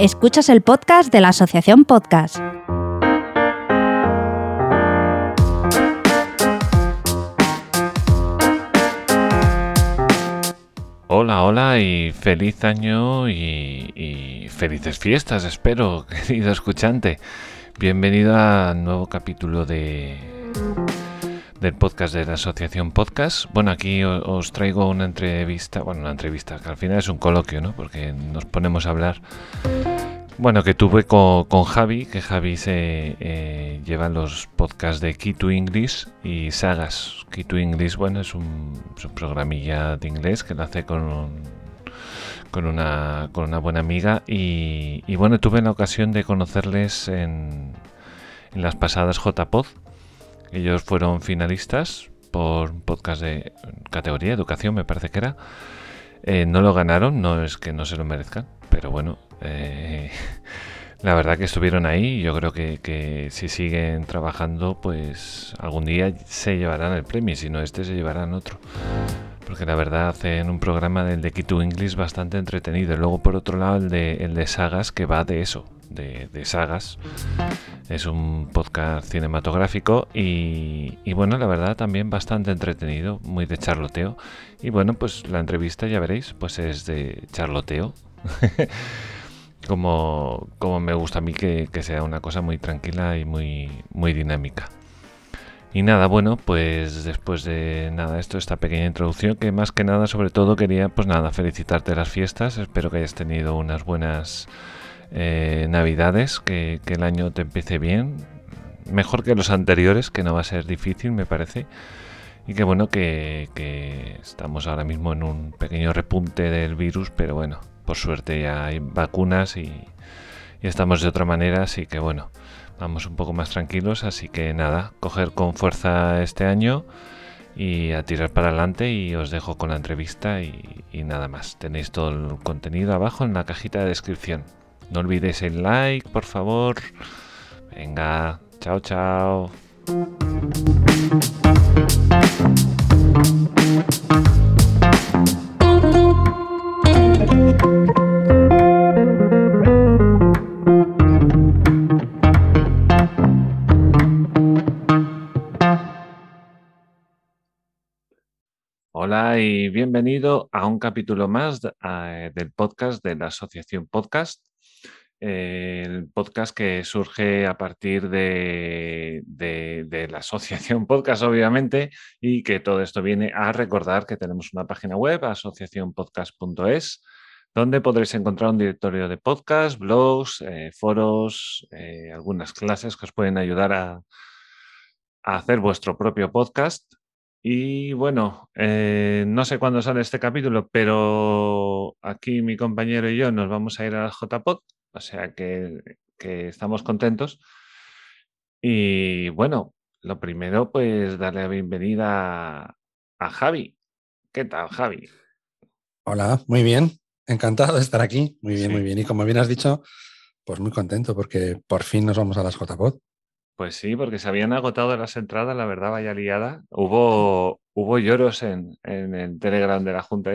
Escuchas el podcast de la Asociación Podcast. Hola, hola y feliz año y, felices fiestas, espero, querido escuchante. Bienvenido a un nuevo capítulo de del podcast de la Asociación Podcast. Bueno, aquí os traigo una entrevista, bueno, una entrevista que al final es un coloquio, ¿no? Porque nos ponemos a hablar. Bueno, que tuve con, Javi, que Javi se eh, lleva los podcasts de Key to English y Sagas. Key to English, bueno, es un, programilla de inglés que lo hace con, con, una, con una buena amiga. Y, y, bueno, tuve la ocasión de conocerles en, en las pasadas JPod ellos fueron finalistas por un podcast de categoría educación, me parece que era. Eh, no lo ganaron, no es que no se lo merezcan, pero bueno, eh, la verdad que estuvieron ahí. Yo creo que, si siguen trabajando, pues algún día se llevarán el premio, si no este se llevarán otro. Porque la verdad hacen un programa del de Kitu English bastante entretenido. Luego por otro lado el de, el de sagas que va de eso, de, sagas. Es un podcast cinematográfico y, bueno, la verdad también bastante entretenido, muy de charloteo. Y bueno, pues la entrevista ya veréis, pues es de charloteo. como, como me gusta a mí que, sea una cosa muy tranquila y muy, muy dinámica. Y nada, bueno, pues después de nada esto, esta pequeña introducción, que más que nada, sobre todo quería, pues nada, felicitarte las fiestas. Espero que hayas tenido unas buenas eh, navidades, que, el año te empiece bien, mejor que los anteriores, que no va a ser difícil, me parece. Y que bueno, que, estamos ahora mismo en un pequeño repunte del virus, pero bueno, por suerte ya hay vacunas y, estamos de otra manera, así que bueno, vamos un poco más tranquilos, así que nada, coger con fuerza este año y a tirar para adelante y os dejo con la entrevista y, nada más. Tenéis todo el contenido abajo en la cajita de descripción. No olvidéis el like, por favor. Venga, chao, chao. Hola y bienvenido a un capítulo más eh, del podcast de la Asociación Podcast el podcast que surge a partir de, la asociación podcast, obviamente, y que todo esto viene a recordar que tenemos una página web, asociacionpodcast.es, donde podréis encontrar un directorio de podcast, blogs, eh, foros, eh, algunas clases que os pueden ayudar a, hacer vuestro propio podcast. Y bueno, eh, no sé cuándo sale este capítulo, pero aquí mi compañero y yo nos vamos a ir a la JPod o sea que, estamos contentos. Y bueno, lo primero, pues darle la bienvenida a Javi. ¿Qué tal, Javi? Hola, muy bien. Encantado de estar aquí. Muy bien, muy bien. Y como bien has dicho, pues muy contento porque por fin nos vamos a las JPod. Pues sí, porque se habían agotado las entradas, la verdad, vaya liada. Hubo, hubo lloros en, en el Telegram de la Junta.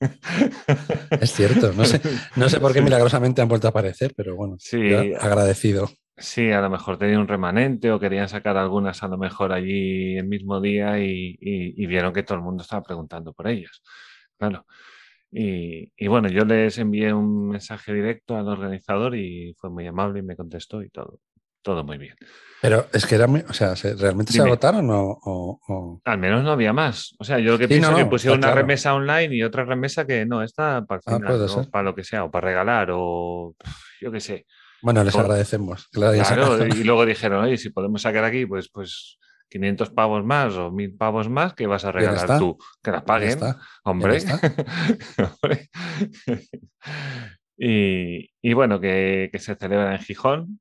Es cierto, no sé, no sé por qué milagrosamente han vuelto a aparecer, pero bueno, sí, agradecido. Sí, a lo mejor tenía un remanente o querían sacar algunas a lo mejor allí el mismo día y, vieron que todo el mundo estaba preguntando por ellas. Claro. Y, y, bueno, yo les envié un mensaje directo al organizador y fue muy amable y me contestó y todo, todo muy bien. Pero es que era muy, o sea, ¿realmente se agotaron o, o, Al menos no había más. O sea, yo lo que pienso es que pusieron una remesa online y otra remesa que no, está para ah, para lo que sea, o para regalar, o yo qué sé. Bueno, les agradecemos. Claro, y luego dijeron, oye, si podemos sacar aquí, pues, pues 500 pavos más o 1000 pavos más, que vas a regalar tú? Que las paguen, hombre. y, y, bueno, que, que se celebra en Gijón,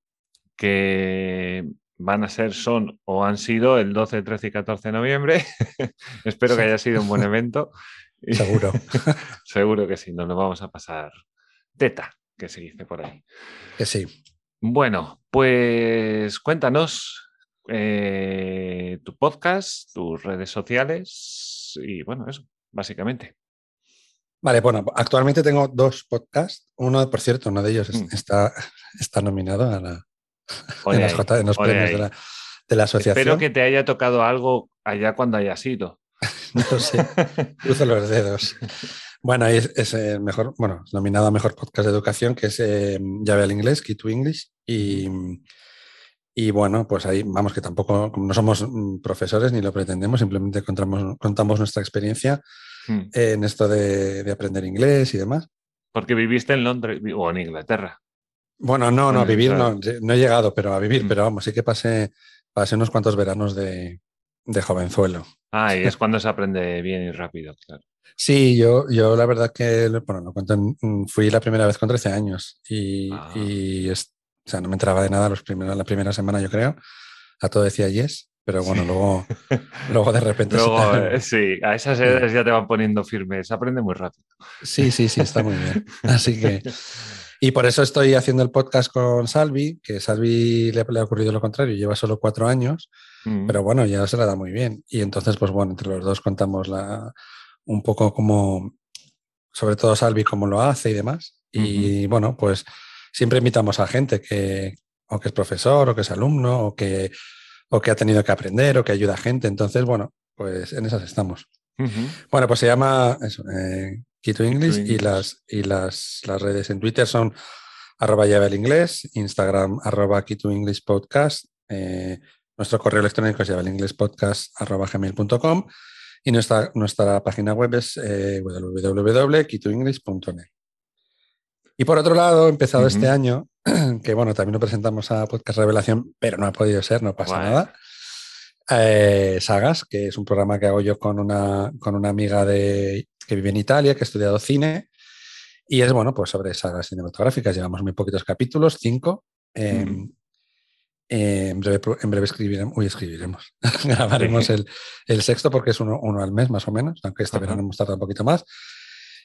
que van a ser, son o han sido el 12, 13 y 14 de noviembre. Espero que haya sido un buen evento. Seguro. Seguro que sí, nos lo vamos a pasar teta, que se dice por ahí. Que sí. Bueno, pues cuéntanos eh, tu podcast, tus redes sociales y bueno, eso, básicamente. Vale, bueno, actualmente tengo dos podcasts. Uno, por cierto, uno de ellos Mm. está, está nominado a la, en, ahí, los premios de la, de la asociación. Espero que te haya tocado algo allá cuando hayas ido. No sé, cruzo los dedos. Bueno, es, es el mejor, bueno, nominado a mejor podcast de educación, que es eh, Llave al Inglés, Key to English. Y, y bueno, pues ahí vamos, que tampoco, no somos mm, profesores ni lo pretendemos, simplemente contamos, contamos nuestra experiencia Mm. en esto de, de aprender inglés y demás. Porque viviste en Londres o en Inglaterra. Bueno, no, no, a vivir no, no he llegado, pero a vivir, Mm. pero vamos, sí que pasé, pasé unos cuantos veranos de, de jovenzuelo. Ah, y es cuando se aprende bien y rápido, claro. Sí, yo, yo la verdad que, bueno, lo cuento, en- mm, fui la primera vez con 13 años y, Ah. y es- o sea, no me entraba de nada los primeros, la primera semana, yo creo. A todo decía yes, pero bueno, Sí. luego, luego de repente... Luego, te- eh, sí, a esas edades ya te van poniendo firme. Se aprende muy rápido. Sí, sí, sí, está muy bien. Así que... Y por eso estoy haciendo el podcast con Salvi, que Salvi le, le ha ocurrido lo contrario, lleva solo cuatro años, Mm. pero bueno, ya se la da muy bien. Y entonces, pues bueno, entre los dos contamos la, un poco como, sobre todo Salvi, cómo lo hace y demás. Y bueno, pues siempre invitamos a gente que o que es profesor o que es alumno o que, o que ha tenido que aprender o que ayuda a gente. Entonces, bueno, pues en esas estamos. Bueno, pues se llama eso, eh, Key to English, y, las, y las, las redes en Twitter son arroba llave al inglés, Instagram arroba Key to English podcast, eh, nuestro correo electrónico es llave al inglés podcast arroba gmail.com y nuestra, nuestra página web es eh, www.keytoenglish.net. Y por otro lado, empezado Ujú. este año, que bueno, también lo presentamos a Podcast Revelación, pero no ha podido ser, no pasa nada. Eh, Sagas, que es un programa que hago yo con una, con una amiga de, que vive en Italia, que ha estudiado cine, y es bueno, pues sobre sagas cinematográficas. Llevamos muy poquitos capítulos, cinco. Eh, Ujú. eh, en, breve, en breve escribiremos, uy, escribiremos, grabaremos el, el sexto porque es uno, uno al mes más o menos, aunque este Ajá. verano hemos tardado un poquito más.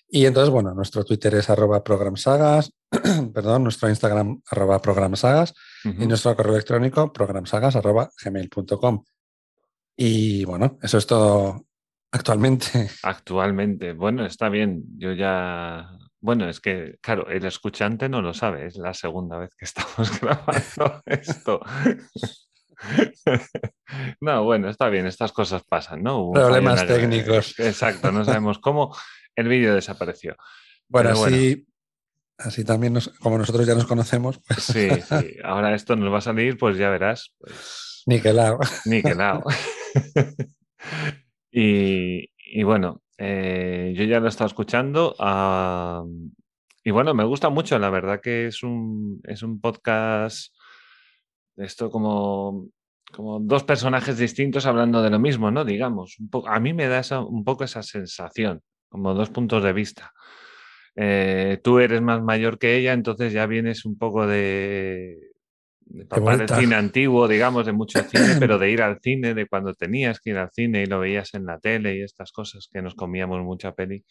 Y entonces, bueno, nuestro Twitter es arroba programsagas, perdón, nuestro Instagram arroba programsagas y nuestro correo electrónico programsagas arroba gmail.com. Y bueno, eso es todo actualmente. Actualmente, bueno, está bien. Yo ya. Bueno, es que, claro, el escuchante no lo sabe, es la segunda vez que estamos grabando esto. No, bueno, está bien, estas cosas pasan, ¿no? Hubo Problemas técnicos. Exacto, no sabemos cómo el vídeo desapareció. Bueno, así, así también, nos- como nosotros ya nos conocemos, pues Sí, sí. Ahora esto nos va a salir, pues ya verás, pues niquelado. Niquelao. Y, bueno, eh, yo ya lo he estado escuchando. ah, y bueno, me gusta mucho, la verdad que es un, es un podcast, esto como, como dos personajes distintos hablando de lo mismo, ¿no? Digamos, un a mí me da un poco esa sensación, como dos puntos de vista. Eh, tú eres más mayor que ella, entonces ya vienes un poco de papá del cine antiguo, digamos, de mucho cine, pero de ir al cine, de cuando tenías que ir al cine y lo veías en la tele y estas cosas que nos comíamos mucha peli.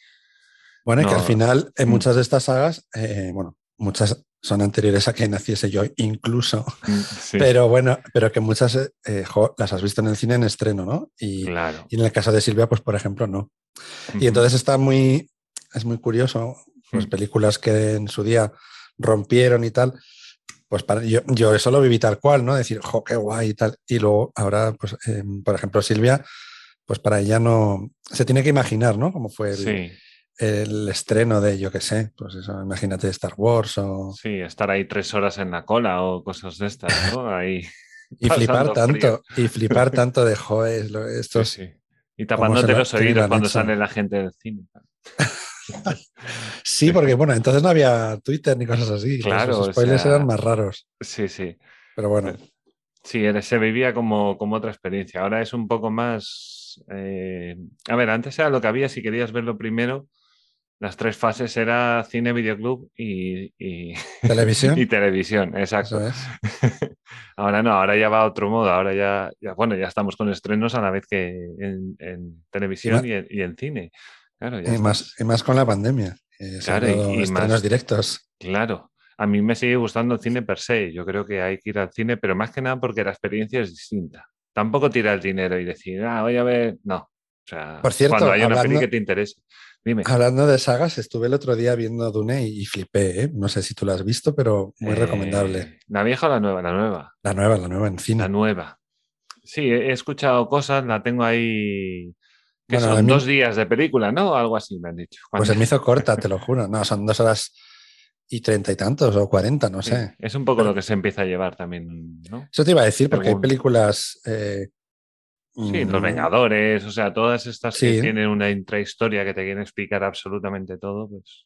Bueno, y que No. al final, en Mm. muchas de estas sagas, eh, bueno, muchas son anteriores a que naciese yo incluso, Sí, pero bueno, pero que muchas eh, jo, las has visto en el cine en estreno, ¿no? Y, claro. y en el caso de Silvia, pues por ejemplo, no. Y entonces está muy, es muy curioso, las Mm. películas que en su día rompieron y tal, pues para, yo, yo eso lo viví tal cual, ¿no? Decir, jo, qué guay y tal. Y luego ahora, pues, eh, por ejemplo, Silvia, pues para ella no, se tiene que imaginar, ¿no? Cómo fue el, Sí, el estreno de, yo qué sé, pues eso, imagínate Star Wars o... sí, estar ahí tres horas en la cola o cosas de estas, ¿no? Ahí. Y flipar tanto, frío. y flipar tanto de, joder, lo- Sí, sí. Y tapándote lo- los oídos cuando sale la gente del cine. Sí, porque bueno, entonces no había Twitter ni cosas así. Claro, los o spoilers sea- eran más raros, Sí, sí. pero bueno. Sí, era- se vivía como, como otra experiencia. Ahora es un poco más. eh, A ver, antes era lo que había, si querías verlo primero, las tres fases era cine, videoclub y, y, Televisión, y televisión, exacto. es. Ahora no, ahora ya va a otro modo. Ahora ya, ya bueno, ya estamos con estrenos a la vez que en, en televisión ma- y, en, y en cine. Claro, ya Y más, y más con la pandemia. eh, Claro, y- y más- directos. Claro, a mí me sigue gustando el cine per se. Yo creo que hay que ir al cine, pero más que nada porque la experiencia es distinta. Tampoco tirar el dinero y decir, ah, voy a ver. No. O sea, Por cierto, cuando haya una peli que te interese. Dime. Hablando de sagas, estuve el otro día viendo Dune y, y flipé, ¿eh? No sé si tú lo has visto, pero muy Eh, recomendable. ¿La vieja o la nueva? La nueva. La nueva, la nueva en cine. La nueva. Sí, he he escuchado cosas, la tengo ahí. Que Bueno, son mí- dos días de película, ¿no? Algo así me han dicho. Pues se me hizo corta, te lo juro. No, son dos horas y treinta y tantos o cuarenta, no Sí, sé. Es un poco lo que se empieza a llevar también, ¿no? Eso te iba a decir, porque hay Según. películas. eh, Sí, Los mm, Vengadores, o sea, todas estas que tienen una intrahistoria que te quieren explicar absolutamente todo, pues.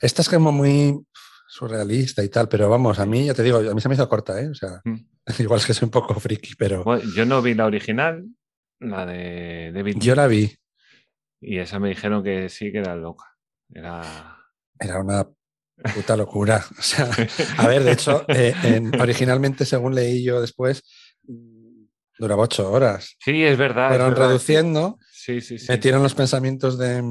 Esta es como muy surrealista y tal, pero vamos, a mí, ya te digo, a mí se me hizo corta, ¿eh? O sea, mm. igual es que soy un poco friki, pero Bueno, yo no vi la original, la de David yo la vi. Y esa me dijeron que sí, que era loca. Era. Era una puta locura. O sea, a ver, de hecho, eh, en- originalmente, según leí yo después, duraba ocho horas. Sí, es verdad. Fueron reduciendo, Sí, sí, sí. metieron los pensamientos de,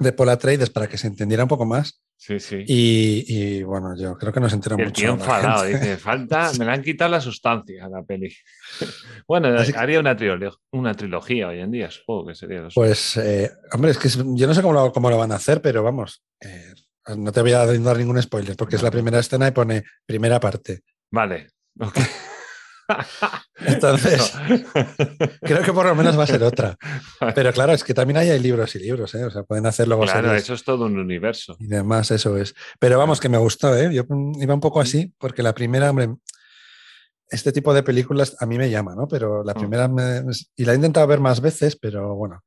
de Paul Atreides para que se entendiera un poco más. Sí, sí. Y, y, bueno, yo creo que nos el mucho. tío la enfadado, dice, falta, me le han quitado la sustancia a la peli. bueno, Así que- haría una, trilogía, una trilogía hoy en día, supongo que sería los... Pues, eh, hombre, es que yo no sé cómo lo, cómo lo van a hacer, pero vamos, eh, no te voy a dar ningún spoiler, porque es la primera escena y pone primera parte. Vale. ok. Entonces, creo que por lo menos va a ser otra. Pero claro, es que también hay libros y libros, ¿eh? O sea, pueden hacer luego claro, eso es todo un universo. y demás, eso es. Pero vamos, que me gustó, ¿eh? Yo mm, iba un poco así, porque la primera, hombre, este tipo de películas a mí me llama, ¿no? Pero la Mm. primera, me- y la he intentado ver más veces, pero bueno,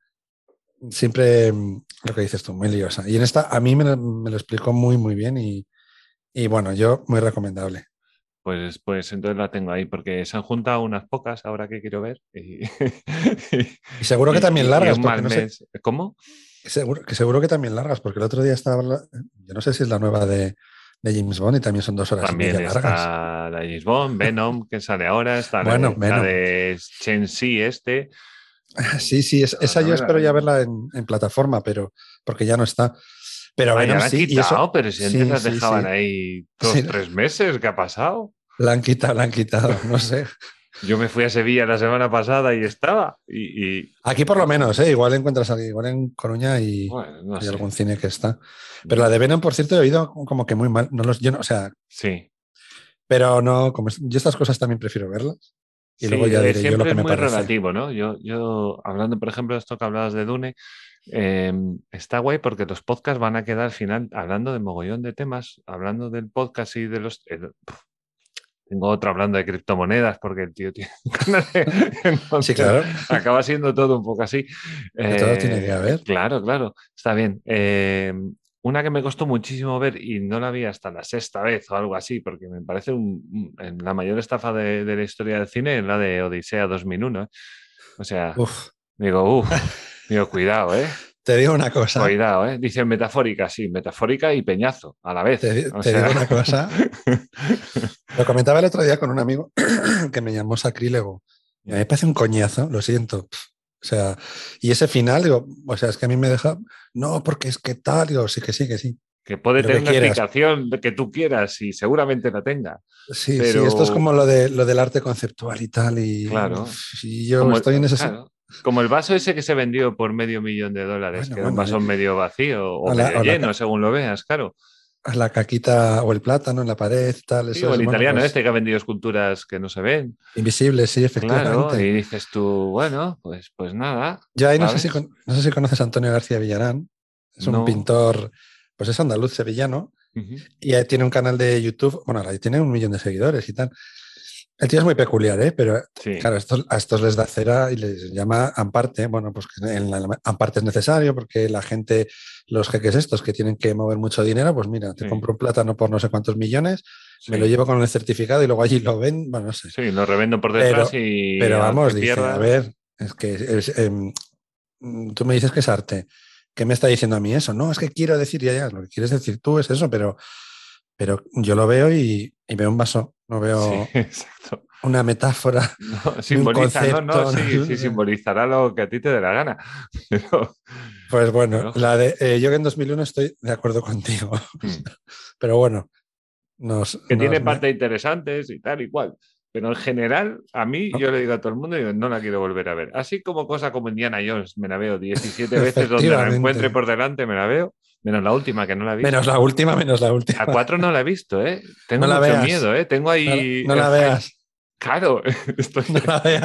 siempre mm, lo que dices tú, muy liosa. Y en esta a mí me, lo- me lo explicó muy, muy bien y, y bueno, yo muy recomendable. Pues, pues entonces la tengo ahí, porque se han juntado unas pocas ahora que quiero ver. Y, Y seguro que y- también y- y largas, un porque mal no sé. ¿Cómo? seguro, que seguro que también largas, porque el otro día estaba, yo no sé si es la nueva de, de James Bond y también son dos horas y También media largas. está la James Bond, Venom, que sale ahora, está la- Bueno, la, Venom. de Chen Si este. Sí, sí, es- esa no yo espero ya verla en, en plataforma, pero porque ya no está. Pero Venom la han sí, quitado, eso pero si antes sí, las dejaban sí. ahí dos, tres meses, ¿qué ha pasado? la han quitado, la han quitado, no sé. Yo me fui a Sevilla la semana pasada y estaba. Y, y, Aquí por lo menos, ¿eh? igual encuentras aquí, igual en Coruña y bueno, no hay sé. algún cine que está. Pero la de Venom, por cierto, he oído como que muy mal. No los, yo no, o sea, Sí. pero no, como es- yo estas cosas también prefiero verlas. Y Sí, luego ya eh, diré yo lo que es me muy parece. relativo, ¿no? Yo, yo, hablando, por ejemplo, de esto que hablabas de Dune, eh, está guay porque los podcasts van a quedar al final hablando de mogollón de temas, hablando del podcast y de los. el- pf, tengo otro hablando de criptomonedas porque el tío tiene entonces, Sí, claro. Acaba siendo todo un poco así. Que todo tiene que Eh, haber. Claro, claro, está bien. Eh, una que me costó muchísimo ver y no la vi hasta la sexta vez o algo así, porque me parece un- un- en la mayor estafa de, de la historia del cine, es la de Odisea 2001. ¿eh? O sea, Uf, digo, uff, digo, cuidado, ¿eh? te digo una cosa. Cuidado, ¿eh? Dice metafórica, sí, metafórica y peñazo a la vez. Te, sea, digo una cosa. Lo comentaba el otro día con un amigo que me llamó sacrílego. Y a mí me parece un coñazo, lo siento. O sea, y ese final, digo, o sea, es que a mí me deja, no, porque es que tal, digo, sí que sí, que sí. que puede Lo tener que una quieras. explicación que tú quieras y seguramente la tenga. Sí, Pero- sí, esto es como lo, de, lo del arte conceptual y tal. Y, Claro. y yo Como estoy en ese. claro, como el vaso ese que se vendió por medio millón de dólares, Bueno, que era un vaso medio vacío o la- medio la lleno, según lo veas, claro. La caquita o el plátano en la pared, tal. Sí, eso o el bueno, italiano pues, este que ha vendido esculturas que no se ven. Invisible, sí, Claro, efectivamente. y dices tú, bueno, pues, pues nada. Yo ahí no sé, si, ¿sabes? con- no sé si conoces a Antonio García Villarán. Es un pintor, pues es andaluz sevillano. Y tiene un canal de YouTube, bueno, ahí tiene un millón de seguidores y tal. El tío es muy peculiar, ¿eh? Pero Sí, claro, a estos, a estos les da cera y les llama Amparte. Bueno, pues en la- Amparte es necesario porque la gente, los jeques estos que tienen que mover mucho dinero, pues mira, te Sí. compro un plátano por no sé cuántos millones, me lo llevo con el certificado y luego allí lo ven, bueno, no sé. Sí, lo revendo por detrás y. Pero vamos, dice, a ver, es que es, mm, tú me dices que es arte. ¿Qué me está diciendo a mí eso? No, es que quiero decir ya, ya, lo que quieres decir tú es eso, pero, pero yo lo veo y, y veo un vaso, no veo Sí, una metáfora. No, simboliza, no, no, concepto, sí, ¿no? sí, simbolizará lo que a ti te dé la gana. Pero, Pues bueno, la de eh, yo que en 2001 estoy de acuerdo contigo, mm, pero bueno, nos, que nos- tiene partes interesantes y tal y cual. Pero en general, a mí, yo le digo a todo el mundo, digo, no la quiero volver a ver. Así como cosa como Indiana Jones, me la veo 17 veces donde la encuentre por delante, me la veo. Menos la última, que no la he visto. Menos la última, menos la última. A cuatro no la he visto, ¿eh? Tengo mucho miedo, ¿eh? Tengo ahí. No, la veas. Claro,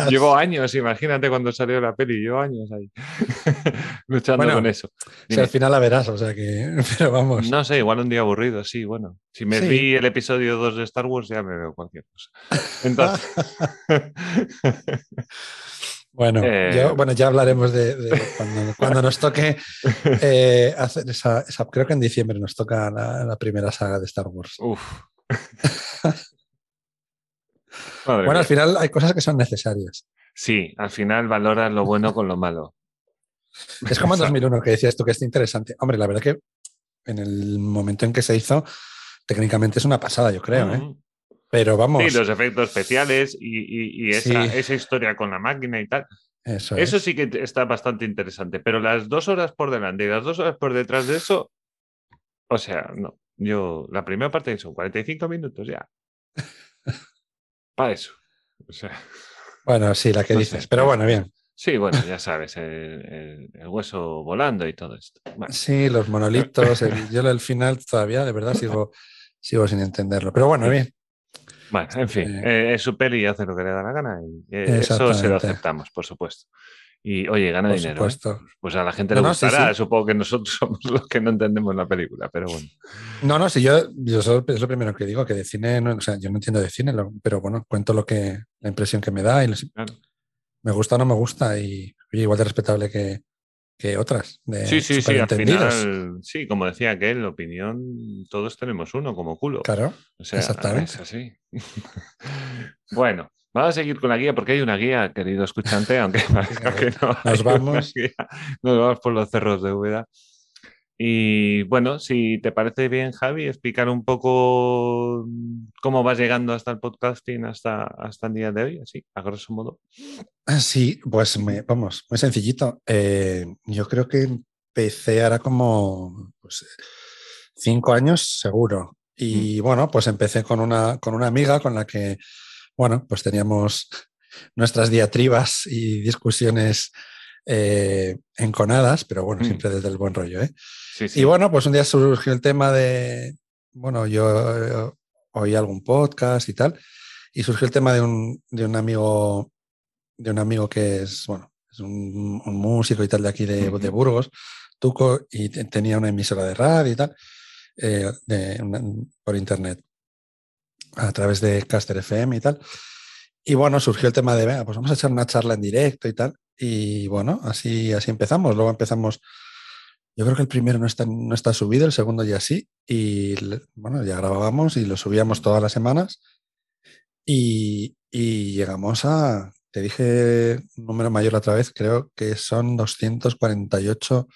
llevo años, imagínate cuando salió la peli, llevo años ahí luchando con eso. Si al final la verás, o sea que, pero vamos. No sé, igual un día aburrido, sí, bueno. Si me vi el episodio 2 de Star Wars, ya me veo cualquier cosa. Entonces. Bueno, eh, bueno, ya hablaremos de, cuando, nos toque eh, hacer esa, Creo que en diciembre nos toca la, primera saga de Star Wars. Uf. bueno, al final hay cosas que son necesarias. Sí, al final valoras lo bueno con lo malo. Es como en 2001 que decías tú que es interesante. Hombre, la verdad que en el momento en que se hizo, técnicamente es una pasada, yo creo. ¿eh? Pero vamos. Sí, los efectos especiales y, esa, historia con la máquina y tal. Eso, eso sí que está bastante interesante. Pero las dos horas por delante y las dos horas por detrás de eso, o sea, no. Yo, la primera parte son 45 minutos ya. Para eso. O sea. Bueno, sí, la que dices. pero bueno, bien. Sí, bueno, ya sabes, el, hueso volando y todo esto. Sí, los monolitos. yo al final todavía, de verdad, sigo, sigo sin entenderlo. Pero bueno, bien. Bueno, en fin, eh, es su peli y hace lo que le da la gana y eh, eso se lo aceptamos, por supuesto. Y oye, gana dinero. ¿eh? Pues a la gente le gustará. Supongo que nosotros somos los que no entendemos la película, pero bueno. No, no, si yo, yo es lo primero que digo, que de cine, o sea, yo no entiendo de cine, pero bueno, cuento lo que, la impresión que me da y me gusta o no me gusta y igual de respetable que, que otras. sí, sí, sí, al final, sí, como decía aquel, opinión, todos tenemos uno como culo. Claro, exactamente. Es así. bueno, vamos a seguir con la guía porque hay una guía, querido escuchante, aunque que no. Nos vamos. Nos vamos por los cerros de Úbeda. Y bueno, si te parece bien, Javi, explicar un poco cómo vas llegando hasta el podcasting, hasta, hasta el día de hoy, así, a grosso modo. Sí, pues vamos, muy sencillito. Eh, yo creo que empecé ahora como pues, cinco años, seguro. Y mm. bueno, pues empecé con una, con una amiga con la que, bueno, pues teníamos nuestras diatribas y discusiones eh, enconadas, pero bueno, mm. siempre desde el buen rollo. ¿eh? Y bueno, pues un día surgió el tema de, bueno, yo oí algún podcast y tal, y surgió el tema de un, de un amigo, de un amigo que es, bueno, es un, músico y tal de aquí de, de Burgos, Tuco, y tenía una emisora de radio y tal, eh, por internet, a través de Caster FM y tal. Y bueno, surgió el tema de, venga, pues vamos a echar una charla en directo y tal. Y bueno, así, así empezamos. Luego empezamos, yo creo que el primero no está, no está subido, el segundo ya sí. Y bueno, ya grabábamos y lo subíamos todas las semanas. Y, y llegamos a, te dije un número mayor otra vez, creo que son 248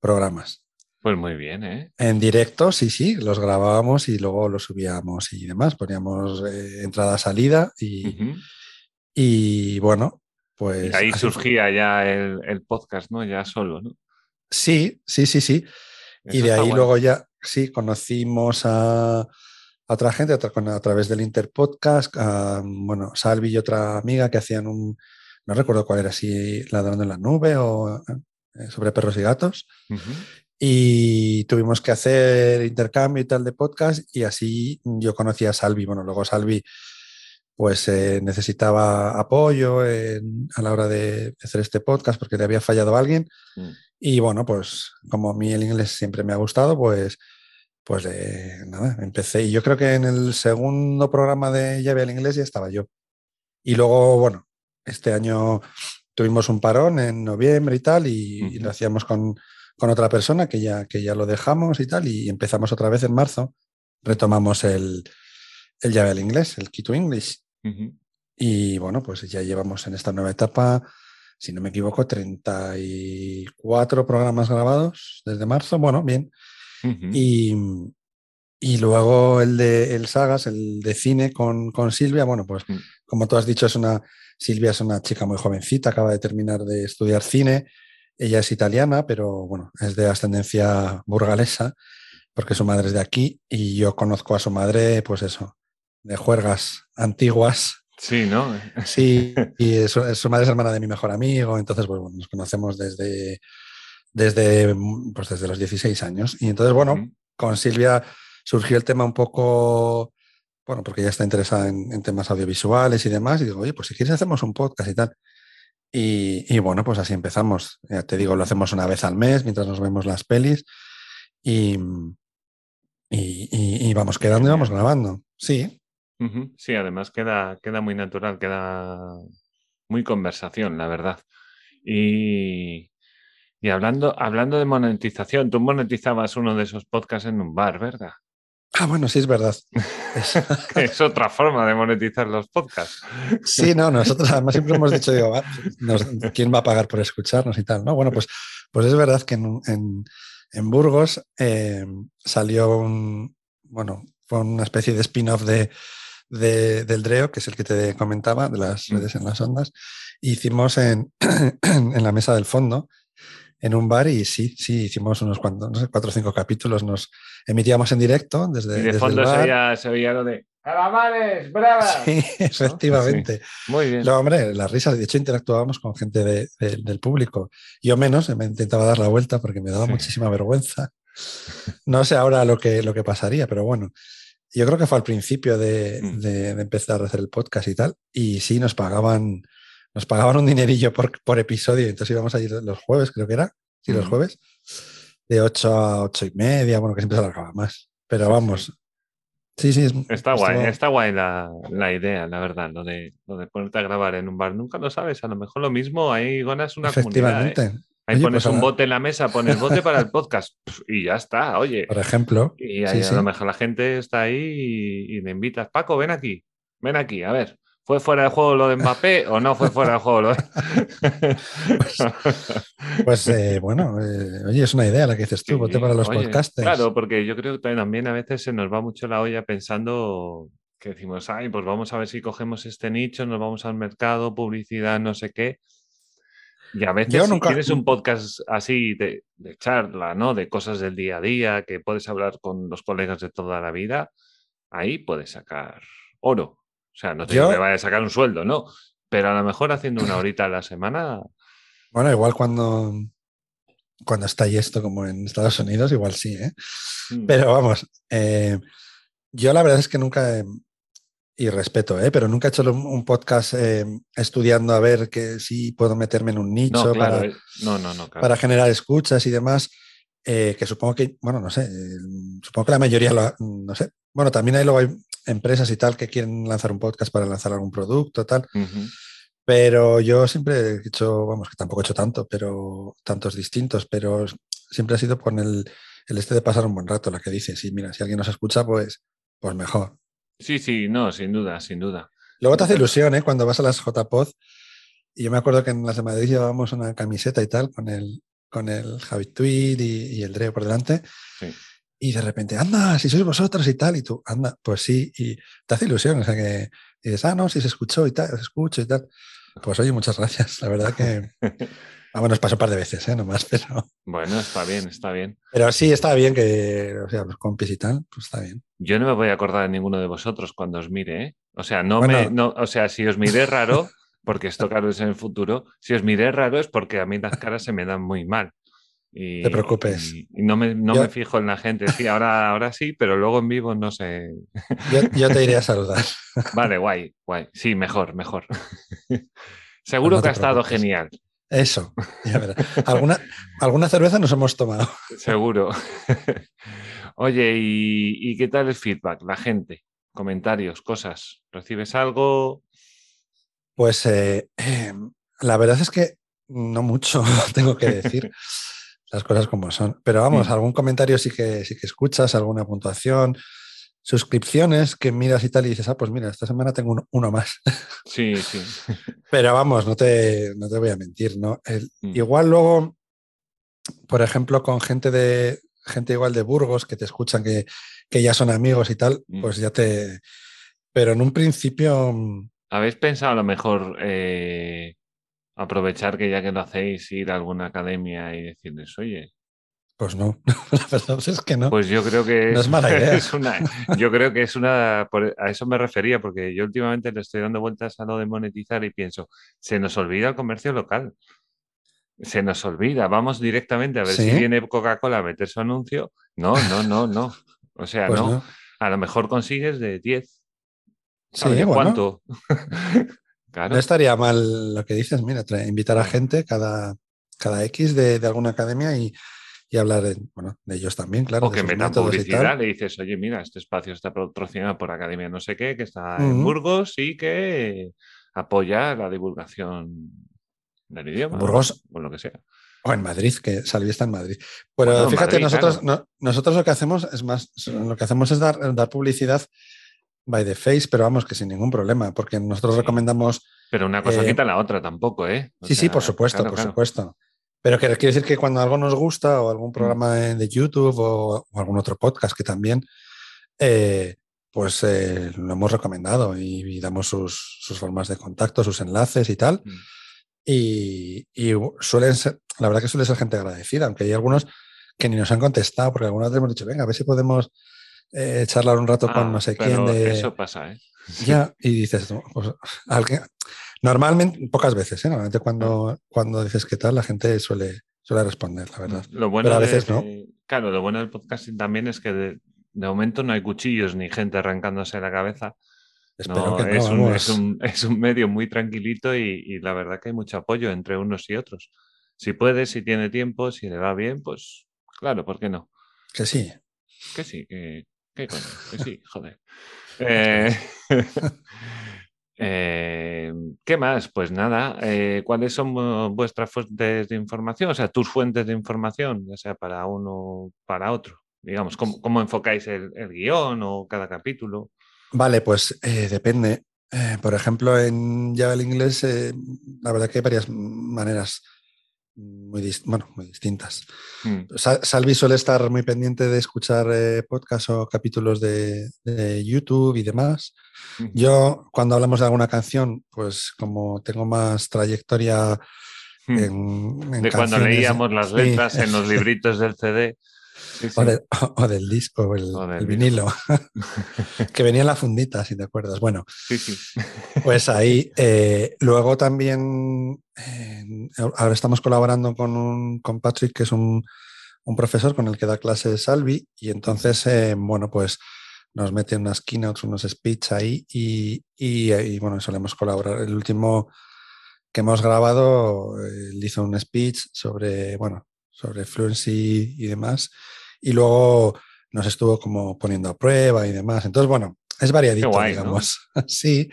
programas. Pues muy bien, ¿eh? En directo, sí, sí, los grabábamos y luego los subíamos y demás. Poníamos eh, entrada-salida y, y bueno, pues... ahí surgía ya el, podcast, ¿no? Ya solo, ¿no? Sí, sí, sí, sí. y de ahí luego ya, sí, conocimos a, otra gente a, través del Interpodcast, a, bueno, Salvi y otra amiga que hacían un, no recuerdo cuál era, si Ladrando en la Nube o eh, sobre perros y gatos. Y tuvimos que hacer intercambio y tal de podcast y así yo conocí a Salvi. Bueno, luego Salvi pues eh, necesitaba apoyo a la hora de hacer este podcast porque le había fallado a alguien. Mm. Y bueno, pues como a mí el inglés siempre me ha gustado, pues, pues eh, nada, empecé. Y yo creo que en el segundo programa de Llave al Inglés ya estaba yo. Y luego, bueno, este año tuvimos un parón en noviembre y tal, y, lo hacíamos con, con, otra persona que ya, que ya lo dejamos y tal, y empezamos otra vez en marzo. Retomamos el, el llave al inglés, el Key to English. Y bueno, pues ya llevamos en esta nueva etapa, si no me equivoco, 34 programas grabados desde marzo. Bueno, bien. y, y, luego el de el Sagas, el de cine con, con Silvia. Bueno, pues mm. como tú has dicho, es una, Silvia es una chica muy jovencita, acaba de terminar de estudiar cine. Ella es italiana, pero bueno, es de ascendencia burgalesa, porque su madre es de aquí y yo conozco a su madre, pues eso, de juergas antiguas Sí, ¿no? Sí, y su, su madre es hermana de mi mejor amigo, entonces pues, bueno, nos conocemos desde, desde, pues, desde los 16 años. Y entonces, bueno, con Silvia surgió el tema un poco, bueno, porque ella está interesada en, en temas audiovisuales y demás, y digo, oye, pues si quieres hacemos un podcast y tal. Y, y bueno, pues así empezamos. Ya te digo, lo hacemos una vez al mes mientras nos vemos las pelis y, y- y vamos quedando y vamos grabando. Sí, Sí, además queda, queda muy natural, queda muy conversación, la verdad. Y, y hablando, hablando de monetización, tú monetizabas uno de esos podcasts en un bar, ¿verdad? ah, bueno, sí es verdad. Es- otra forma de monetizar los podcasts. Sí, no, nosotros además siempre hemos dicho, digo, "Ah, nos- ¿quién va a pagar por escucharnos y tal? No, bueno, pues, pues es verdad que en, en- en Burgos eh, salió un, bueno, fue una especie de spin-off de, de- del Dreo, que es el que te comentaba, de las Mm. redes en las ondas. Hicimos en, en la mesa del fondo, en un bar, y sí, sí, hicimos unos cuantos, no sé, cuatro o cinco capítulos, nos emitíamos en directo desde, Y de desde fondo el se bar. se veía lo de ¡Calamares, bravas! Sí, efectivamente. Muy bien. No, hombre, las risas, de hecho interactuábamos con gente de- de- del público. Yo menos, me intentaba dar la vuelta porque me daba Sí. muchísima vergüenza. No sé ahora lo que, lo que pasaría, pero bueno, yo creo que fue al principio de, Mm. de- de empezar a hacer el podcast y tal. Y sí, nos pagaban, nos pagaban un dinerillo por, por episodio. Entonces íbamos a ir los jueves, creo que era. Sí, los Ujú. jueves. De 8 a 8 y media, bueno, que siempre se alargaba más. Pero Sí, vamos. Sí, sí. es- Está guay, está guay la, la idea, la verdad, lo de, lo de ponerte a grabar en un bar. Nunca lo sabes, a lo mejor lo mismo, ahí ganas una comunidad. ¿eh? Ahí Oye, pones pues un bote en la mesa, pones bote para el podcast y ya está, oye. Por ejemplo. Y ahí sí, a lo mejor la gente está ahí y, y le invitas, Paco, ven aquí, ven aquí, a ver, ¿fue fuera de juego lo de Mbappé o no fue fuera de juego lo de... Pues eh, bueno, eh, oye, es una idea la que dices tú, Sí, vote para los oye, podcasters. Claro, porque yo creo que también a veces se nos va mucho la olla pensando que decimos, ay, pues vamos a ver si cogemos este nicho, nos vamos al mercado, publicidad, no sé qué. Y a veces Yo si nunca- tienes un podcast así de, de charla, ¿no? De cosas del día a día, que puedes hablar con los colegas de toda la vida, ahí puedes sacar oro. O sea, no te Yo- vayas a sacar un sueldo, ¿no? Pero a lo mejor haciendo una horita a la semana, Bueno, igual cuando, cuando está ahí esto como en Estados Unidos, igual sí, ¿eh? mm, Pero vamos, eh, yo la verdad es que nunca, eh, y respeto, ¿eh? pero nunca he hecho un, podcast eh, estudiando a ver que si puedo meterme en un nicho no, claro, para, eh, no, no, no, claro. para generar escuchas y demás, eh, que supongo que, bueno, no sé, eh, supongo que la mayoría lo, ha- no sé. Bueno, también hay luego hay empresas y tal que quieren lanzar un podcast para lanzar algún producto, tal. Pero yo siempre he hecho, vamos, que tampoco he hecho tanto, pero tantos distintos, pero siempre ha sido con el, el este de pasar un buen rato, la que dice, sí, mira, si alguien nos escucha, pues, pues mejor. Sí, sí, no, sin duda, sin duda. Luego te hace ilusión, ¿eh? Cuando vas a las JPod, y yo me acuerdo que en las de Madrid llevábamos una camiseta y tal, con el, con el Javi Tweed y, y el Dreo por delante, Sí. y de repente, anda, si sois vosotros y tal, y tú, anda, pues sí, y te hace ilusión, o sea que dices, ah, no, si se escuchó y tal, se escucho y tal. Pues oye, muchas gracias, la verdad que... Ah, bueno, nos pasó un par de veces, ¿eh? Nomás, pero, Bueno, está bien, está bien. pero sí, está bien que, o sea, los compis y tal, pues está bien. Yo no me voy a acordar de ninguno de vosotros cuando os mire, ¿eh? O sea, no Bueno. me, no, o sea, si os miré raro, porque esto claro es en el futuro, si os miré raro es porque a mí las caras se me dan muy mal. Y, Te preocupes. Y, y no me, no Yo- me fijo en la gente. Sí, ahora, ahora sí, pero luego en vivo no sé. Yo, yo te iré a saludar. Vale, guay, guay. Sí, mejor, mejor. Seguro no que ha estado genial, Eso, ya verás. ¿Alguna, alguna cerveza nos hemos tomado. seguro. Oye, ¿y, y qué tal el feedback? La gente, comentarios, cosas. ¿Recibes algo? Pues eh, eh, la verdad es que no mucho tengo que decir las cosas como son. Pero vamos, algún comentario sí que sí que escuchas, alguna puntuación, suscripciones que miras y tal y dices, ah, pues mira, esta semana tengo uno, uno más. Sí, sí. Pero vamos, no te, no te voy a mentir, ¿no? El- Mm. Igual luego, por ejemplo, con gente de gente igual de Burgos que te escuchan que, que ya son amigos y tal, Mm. pues ya te. Pero en un principio. mm, ¿Habéis pensado a lo mejor eh, aprovechar que ya que lo hacéis, ir a alguna academia y decirles, oye, Pues no, la verdad es que no. Pues yo creo que no es mala idea. es una, yo creo que es una, a eso me refería, porque yo últimamente le estoy dando vueltas a lo de monetizar y pienso, se nos olvida el comercio local. Se nos olvida, vamos directamente a ver si viene Coca-Cola a meter su anuncio. No, no, no, no. O sea, pues no. A lo mejor consigues de 10. Sí, de cuánto? No estaría mal lo que dices, mira, invitar a gente cada, cada X de, de alguna academia y, y hablar de, bueno, de ellos también, claro. O que metan publicidad, le dices, oye, mira, este espacio está patrocinado por Academia no sé qué, que está en Burgos y que apoya la divulgación del idioma. Burgos. O lo que sea. O en Madrid, que Salvi está en Madrid. Pero fíjate, nosotros, nosotros lo que hacemos es más, lo que hacemos es dar, dar publicidad by the face, pero vamos, que sin ningún problema, porque nosotros recomendamos. Pero una cosa eh, quita la otra tampoco, ¿eh? sí, sí, por supuesto, por supuesto. Pero quiere decir que cuando algo nos gusta o algún mm. programa de YouTube o, algún otro podcast que también, eh, pues eh, lo hemos recomendado y, damos sus, formas de contacto, sus enlaces y tal. Mm. Y, suelen ser, la verdad que suele ser gente agradecida, aunque hay algunos que ni nos han contestado, porque algunos hemos dicho, venga, a ver si podemos eh, charlar un rato con ah, no sé quién. De... Eso pasa, ¿eh? Ya, y dices, pues, alguien, Normalmente, pocas veces, ¿eh? Normalmente cuando, ah. cuando dices qué tal, la gente suele, suele responder, la verdad. Lo bueno Pero a veces no. Claro, lo bueno del podcasting también es que de, momento no hay cuchillos ni gente arrancándose la cabeza. Espero que no, es, un, es, un, es, un, medio muy tranquilito y, la verdad que hay mucho apoyo entre unos y otros. Si puede, si tiene tiempo, si le va bien, pues claro, ¿por qué no? Que sí. Que sí, que, que sí, joder. Eh, Eh, ¿Qué más? Pues nada, eh, ¿cuáles son vuestras fuentes de información? O sea, tus fuentes de información, ya sea para uno o para otro. Digamos, ¿cómo, enfocáis el, guion o cada capítulo? Vale, pues depende. por ejemplo, en Java el inglés, la verdad que hay varias maneras muy, bueno, muy distintas. Mm. Salvi suele estar muy pendiente de escuchar eh, podcasts o capítulos de, YouTube y demás. Yo, cuando hablamos de alguna canción, pues como tengo más trayectoria mm. en, de cuando leíamos las letras en los libritos del CD. O, del disco, o el, vinilo, que venía en la fundita, si te acuerdas. Bueno, pues ahí. Eh, luego también, ahora estamos colaborando con, un, con Patrick, que es un, profesor con el que da clases Salvi, y entonces, eh, bueno, pues nos mete unas keynotes, unos speech ahí, y, y, bueno, solemos colaborar. El último que hemos grabado, él hizo un speech sobre, bueno, sobre fluency y demás y luego nos estuvo como poniendo a prueba y demás. Entonces, bueno, es variadito, digamos. sí.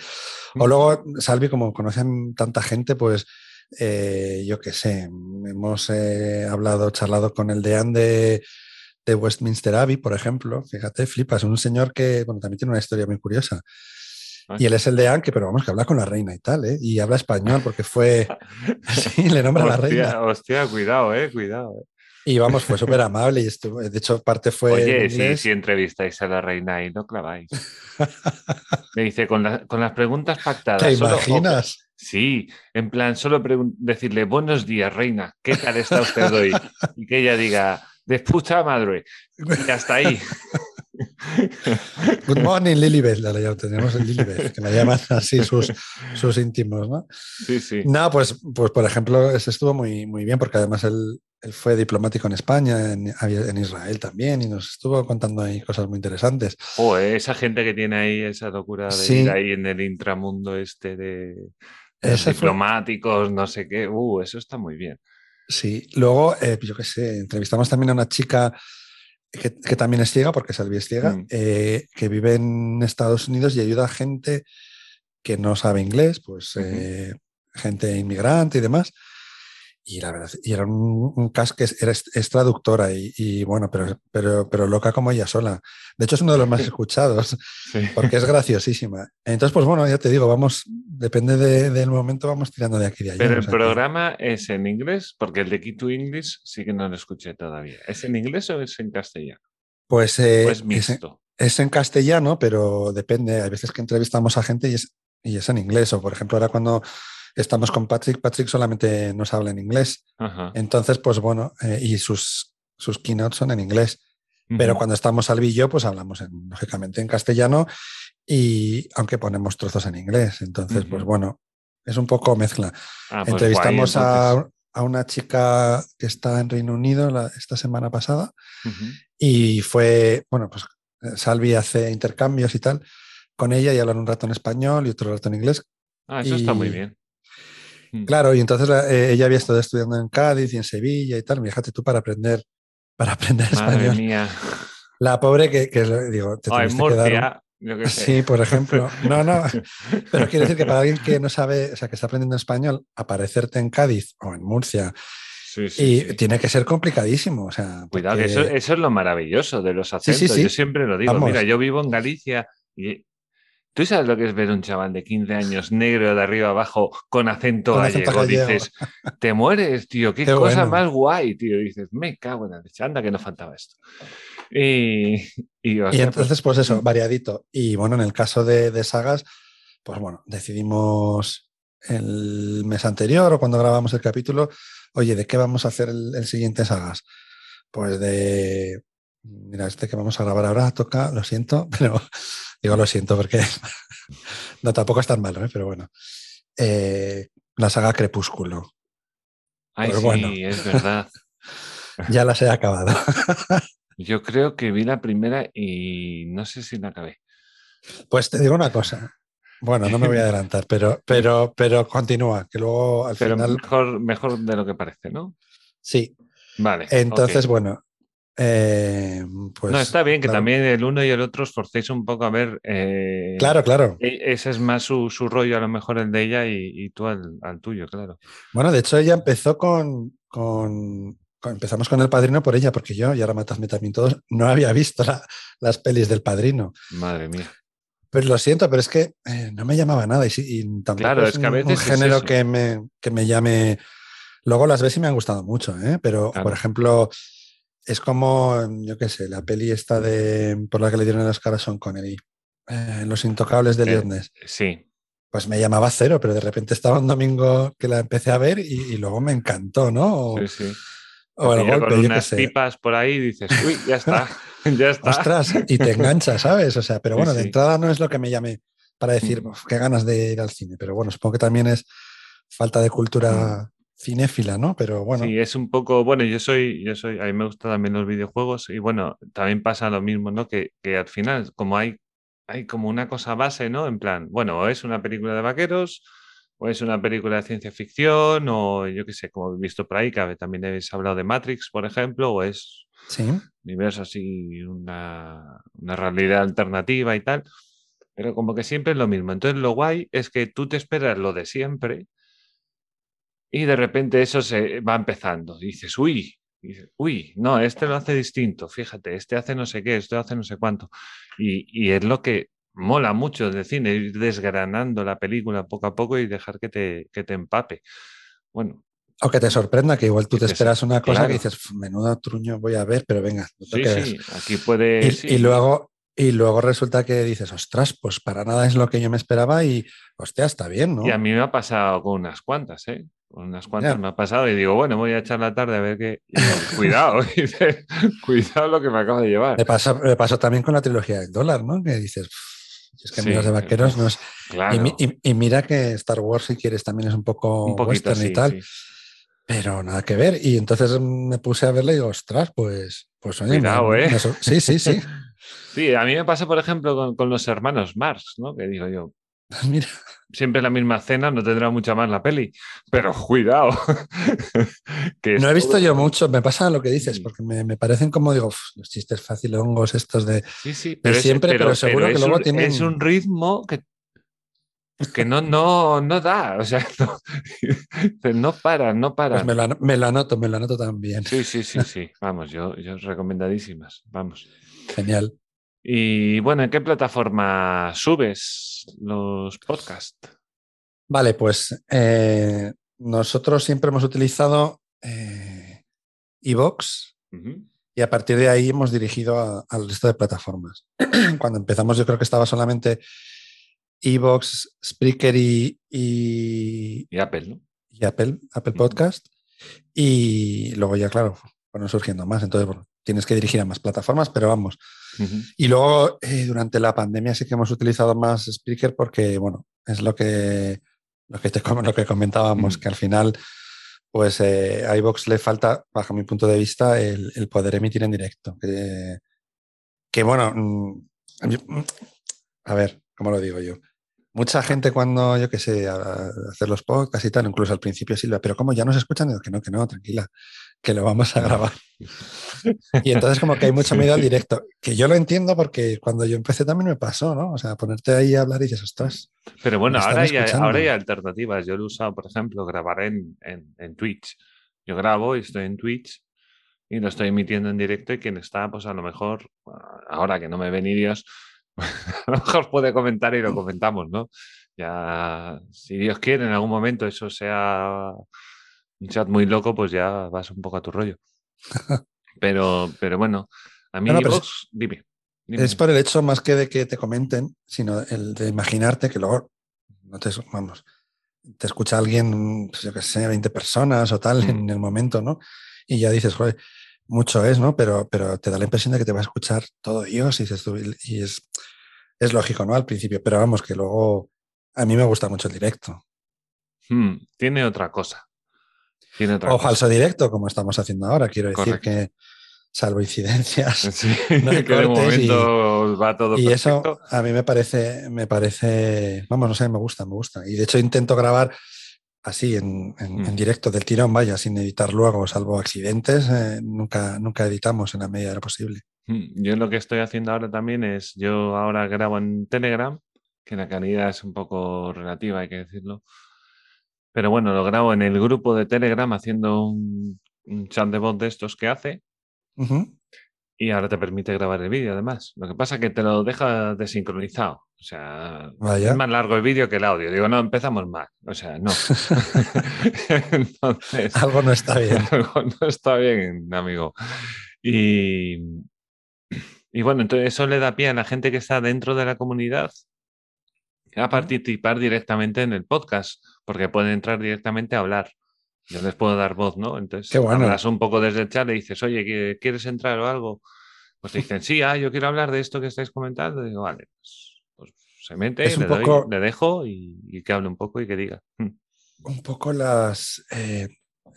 O luego, Salvi, como conocen tanta gente, pues eh, yo qué sé, hemos eh, hablado, charlado con el deán de, de Westminster Abbey, por ejemplo. Fíjate, flipas, un señor que, bueno, también tiene una historia muy curiosa. Y él es el de que pero vamos, que habla con la reina y tal, ¿eh? Y habla español porque fue. sí, le nombra a la reina. Hostia, cuidado, ¿eh? Cuidado. Eh. Y vamos, fue súper amable y estuvo, de hecho, parte fue. Oye, si, si, entrevistáis a la reina y no claváis. Me dice, con, con las preguntas pactadas. ¿Te imaginas? sí, en plan, solo decirle, buenos días, reina, ¿qué tal está usted hoy? Y que ella diga, de puta madre. Y hasta ahí. Good morning, Lilibet, la tenemos en Lilibet, que la llaman así sus, sus íntimos, ¿no? Sí, sí. No, pues, pues por ejemplo, ese estuvo muy, muy bien, porque además él, él fue diplomático en España, en, en, Israel también, y nos estuvo contando ahí cosas muy interesantes. Oh, esa gente que tiene ahí esa locura de ir ahí en el intramundo este de, diplomáticos, no sé qué, uh, eso está muy bien. Sí, luego, eh, yo qué sé, entrevistamos también a una chica que, también es ciega, porque Salvi es ciega, mm. eh, que vive en Estados Unidos y ayuda a gente que no sabe inglés, pues eh, gente inmigrante y demás. Y la verdad, y era un, un cast que es, traductora y, bueno, pero, pero, pero loca como ella sola. De hecho, es uno de los más escuchados porque es graciosísima. Entonces, pues bueno, ya te digo, vamos, depende del momento, vamos tirando de aquí de allá. Pero el programa es en inglés, porque el de Key to English sí que no lo escuché todavía. ¿Es en inglés o es en castellano? Pues eh, es mixto. Es en, castellano, pero depende. Hay veces que entrevistamos a gente y es, y es en inglés. O por ejemplo, ahora cuando estamos con Patrick. Patrick solamente nos habla en inglés. Entonces, pues bueno, eh, y sus sus keynotes son en inglés. Pero cuando estamos Albi y yo, pues hablamos en- lógicamente en castellano y aunque ponemos trozos en inglés. Entonces, pues bueno, es un poco mezcla. Ah, pues Entrevistamos guay, a, a una chica que está en Reino Unido la- esta semana pasada y fue, bueno, pues eh, Salvi hace intercambios y tal con ella y hablan un rato en español y otro rato en inglés. Ah, eso está muy bien. Claro, y entonces eh, ella había estado estudiando en Cádiz y en Sevilla y tal. Fíjate tú para aprender, para aprender Madre español. mía. La pobre que, que digo, te O en tuviste que dar un- Murcia, yo qué sé. Sí, por ejemplo. No, no. Pero quiero decir que para alguien que no sabe, o sea, que está aprendiendo español, aparecerte en Cádiz o en Murcia, Sí, sí, y sí. tiene que ser complicadísimo. O sea, Cuidado, que eso, eso es lo maravilloso de los acentos. Yo siempre lo digo. Vamos. Mira, yo vivo en Galicia y tú sabes lo que es ver un chaval de 15 años negro de arriba abajo con acento Con acento gallego. Dices, te mueres, tío. Qué, Qué cosa bueno. más guay, tío. Dices, me cago en la leche. Anda, que no faltaba esto. Y, y, o Y sea, entonces, pues eso, variadito. Y bueno, en el caso de, de sagas, pues bueno, decidimos el mes anterior o cuando grabamos el capítulo, oye, ¿de qué vamos a hacer el, el siguiente sagas? Pues de, mira, este que vamos a grabar ahora toca, lo siento, pero digo lo siento porque no, tampoco es tan malo, ¿eh? pero bueno. Eh, la saga Crepúsculo. Ay, pues sí, bueno. es verdad. Ya las he acabado. Yo creo que vi la primera y no sé si la acabé. Pues te digo una cosa. Bueno, no me voy a adelantar, pero, pero, pero continúa, que luego al Pero final. mejor, mejor de lo que parece, ¿no? Sí. Vale. Entonces, bueno. Eh, pues, no, está bien que claro. también el uno y el otro os forcéis un poco a ver. eh, Claro, claro. e- Ese es más su, su rollo, a lo mejor el de ella y, y tú al, al tuyo, claro. Bueno, de hecho, ella empezó con. con- con- empezamos con el padrino por ella, porque yo, y ahora matadme también todos, no había visto la- las pelis del padrino. Madre mía. Pero lo siento, pero es que eh, no me llamaba nada y, y tampoco Claro, es es que a un- un, veces es género eso. que, me, que me llame. Luego las ves y me han gustado mucho, ¿eh? pero Claro. por ejemplo, es como, yo qué sé, la peli esta de por la que le dieron el Oscar a Sean Connery, eh, Los Intocables de Eh, Ness. Sí, Pues me llamaba cero, pero de repente estaba un domingo que la empecé a ver y, y luego me encantó, ¿no? O, sí, sí. o el Te pilla golpe, con yo qué unas sé. pipas por ahí y dices, uy, ya está, ya está. Ostras, y te engancha, ¿sabes? O sea, pero Sí, bueno, de entrada no es lo que me llame para decir, Mm. "Uf, qué ganas de ir al cine. Pero bueno, supongo que también es falta de cultura cinéfila, ¿no? Pero bueno. Sí, es un poco, bueno, yo soy, yo soy, a mí me gustan también los videojuegos y bueno, también pasa lo mismo, ¿no? Que, que al final, como hay, hay como una cosa base, ¿no? En plan, bueno, o es una película de vaqueros, o es una película de ciencia ficción, o yo qué sé, como he visto por ahí, que también habéis hablado de Matrix, por ejemplo, o es sí. universo así, una, una realidad alternativa y tal, pero como que siempre es lo mismo. Entonces lo guay es que tú te esperas lo de siempre y de repente eso se va empezando. Y dices, uy, uy, no, este lo hace distinto, fíjate, este hace no sé qué, este hace no sé cuánto. Y, y es lo que mola mucho del cine, ir desgranando la película poco a poco y dejar que te, que te empape. Bueno, O que te sorprenda, que igual tú Que te te esperas una cosa claro. que dices, "Uf, menudo truño voy a ver, pero venga, no te sí, quedes". sí, aquí puede... Y, sí. y luego, y luego resulta que dices, ostras, pues para nada es lo que yo me esperaba y, hostia, está bien, ¿no? Y a mí me ha pasado con unas cuantas, ¿eh? Unas cuantas me ha pasado y digo, bueno, voy a echar la tarde a ver qué. cuidado, dice, cuidado lo que me acabo de llevar. Me pasó, me pasó también con la trilogía del dólar, ¿no? Que dices, "Uf, es que Sí, Amigos de vaqueros no es... Claro, Y, mi- y- y mira que Star Wars, si quieres, también es un poco un poquito western y tal, sí. pero nada que ver. Y entonces me puse a verle y digo, ostras, pues, pues oye, me- Cuidado, ¿eh? me sí, sí, sí. Sí, a mí me pasa, por ejemplo, con, con los hermanos Marx, ¿no? Que digo yo, Mira, siempre la misma escena, no tendrá mucha más la peli, pero cuidado. que no he visto todo- yo mucho, me pasa lo que dices, porque me, me parecen como, digo, "Uf, los chistes facilongos estos de... Sí, sí, pero, siempre, pero seguro que luego un, tienen- es un ritmo que, que no, no, no da, o sea, no, no paran, no paran. Pues me lo, ano- me lo anoto, me lo anoto también. Sí, sí, sí, sí. Vamos, yo, yo recomendadísimas. Vamos. Genial. Y bueno, ¿en qué plataforma subes los podcasts? Vale, pues eh, nosotros siempre hemos utilizado eh, iVoox Ujú. y a partir de ahí hemos dirigido al resto de plataformas. Cuando empezamos yo creo que estaba solamente iVoox, Spreaker y, y- Y Apple, ¿no? y Apple, Apple. Podcast. Y luego ya, claro, fueron surgiendo más. Entonces, bueno, tienes que dirigir a más plataformas, pero vamos. Y luego, eh, durante la pandemia sí que hemos utilizado más Spreaker porque, bueno, es lo que, lo que, te, lo que comentábamos, que al final, pues eh, a iVox le falta, bajo mi punto de vista, el, poder emitir en directo. Que, que bueno, mm, mm, a ver, ¿cómo lo digo yo? Mucha gente cuando, yo qué sé, hacer los podcasts y tal, incluso al principio Silvia, pero como ya nos escuchan, que no, que no, tranquila, que lo vamos a grabar. y entonces como que hay mucho miedo al directo, que yo lo entiendo porque cuando yo empecé también me pasó, ¿no? O sea, ponerte ahí a hablar y dices, ostras. Pero bueno, ahora hay, ahora hay, alternativas. Yo lo he usado, por ejemplo, grabar en, en, en Twitch. Yo grabo y estoy en Twitch y lo estoy emitiendo en directo y quien está, pues a lo mejor, ahora que no me ven Dios, a lo mejor puede comentar y lo comentamos, ¿no? Ya, si Dios quiere, en algún momento eso sea un chat muy loco, pues ya vas un poco a tu rollo. Pero, pero bueno, a mí dime, Es por el hecho más que de que te comenten, sino el de imaginarte que luego no te, vamos, te escucha alguien, pues yo que sé, 20 personas o tal mm. en el momento, ¿no? Y ya dices, joder, mucho es, ¿no? Pero, pero te da la impresión de que te va a escuchar todo Dios y, y es, es lógico, ¿no? Al principio, pero vamos, que luego a mí me gusta mucho el directo. Hmm, tiene otra cosa. Tiene o falso directo, como estamos haciendo ahora. Quiero decir que, salvo incidencias, no hay que de momento va todo Y eso a mí me parece, me parece, vamos, no sé, me gusta, me gusta. Y de hecho intento grabar así en, mm. directo del tirón, vaya, sin editar luego, salvo accidentes, eh, nunca, nunca editamos en la medida de lo posible. Mm, yo lo que estoy haciendo ahora también es, yo ahora grabo en Telegram, que la calidad es un poco relativa, hay que decirlo. Pero bueno, lo grabo en el grupo de Telegram haciendo un, chat de voz de estos que hace. Y ahora te permite grabar el vídeo, además. Lo que pasa es que te lo deja desincronizado. O sea, es más largo el vídeo que el audio. Digo, no, empezamos mal. O sea, no. algo no está bien. Algo no está bien, amigo. Y, y bueno, entonces eso le da pie a la gente que está dentro de la comunidad a participar directamente en el podcast, porque pueden entrar directamente a hablar. Yo les puedo dar voz, ¿no? Entonces, bueno. hablas un poco desde el chat, le dices, oye, ¿quieres entrar o algo? Pues te dicen, sí, ah, yo quiero hablar de esto que estáis comentando. digo, vale, pues, pues se mete, le, doy, le, dejo y, que hable un poco y que diga. Hmm". Un poco las. Eh,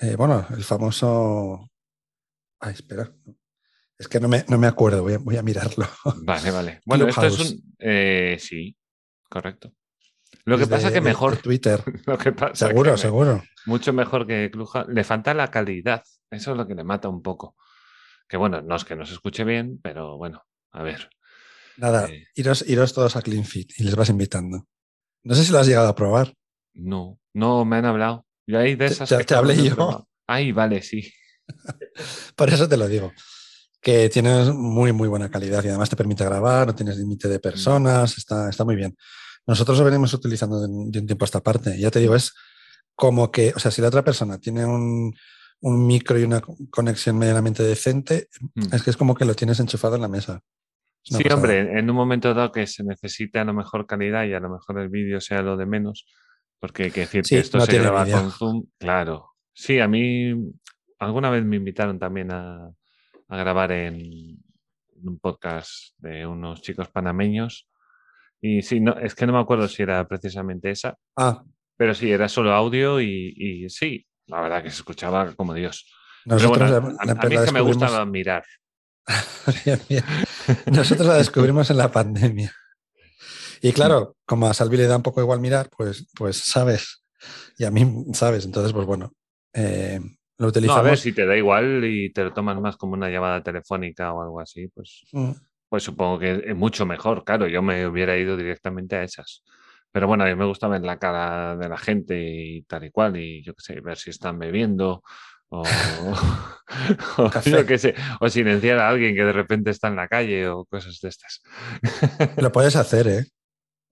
eh, bueno, el famoso. Ay, espera. Es que no me, no me acuerdo, voy a, voy a mirarlo. Vale, vale. Bueno, esto es un. Eh, sí, correcto. Lo que pasa es que mejor. Twitter. Lo que pasa seguro, seguro. Mucho mejor que Clubhouse. Le falta la calidad. Eso es lo que le mata un poco. Que bueno, no es que no se escuche bien, pero bueno, a ver. Nada, eh, iros, todos a CleanFit y les vas invitando. No sé si lo has llegado a probar. No, no me han hablado. Yo ahí de esas. Te, te hablé yo. Ay, vale, sí. Por eso te lo digo. Que tienes muy, muy buena calidad y además te permite grabar, no tienes límite de mm. personas, está, está muy bien. Nosotros lo venimos utilizando de, un tiempo a esta parte. Ya te digo, es como que, o sea, si la otra persona tiene un, micro y una conexión medianamente decente, mm. es que es como que lo tienes enchufado en la mesa. Sí, hombre, en un momento dado que se necesite a lo mejor calidad y a lo mejor el vídeo sea lo de menos, porque hay que decir que esto se graba con Zoom, claro. Sí, a mí alguna vez me invitaron también a, grabar en, un podcast de unos chicos panameños y sí, no, es que no me acuerdo si era precisamente esa. Ah. Pero sí, era solo audio y, sí, la verdad que se escuchaba como Dios. Nosotros a, mí es que me gusta mirar. Nosotros la descubrimos en la pandemia. Y claro, como a Salvi le da un poco igual mirar, pues, pues sabes. Y a mí, sabes. Entonces, pues bueno, eh, lo utilizamos. a ver, si te da igual y te lo tomas más como una llamada telefónica o algo así, pues. Mm. Pues supongo que es mucho mejor, claro, yo me hubiera ido directamente a esas. Pero bueno, a mí me gusta ver la cara de la gente y tal y cual, y yo qué sé, ver si están bebiendo o, o, silenciar a alguien que de repente está en la calle o cosas de estas. Lo puedes hacer, ¿eh?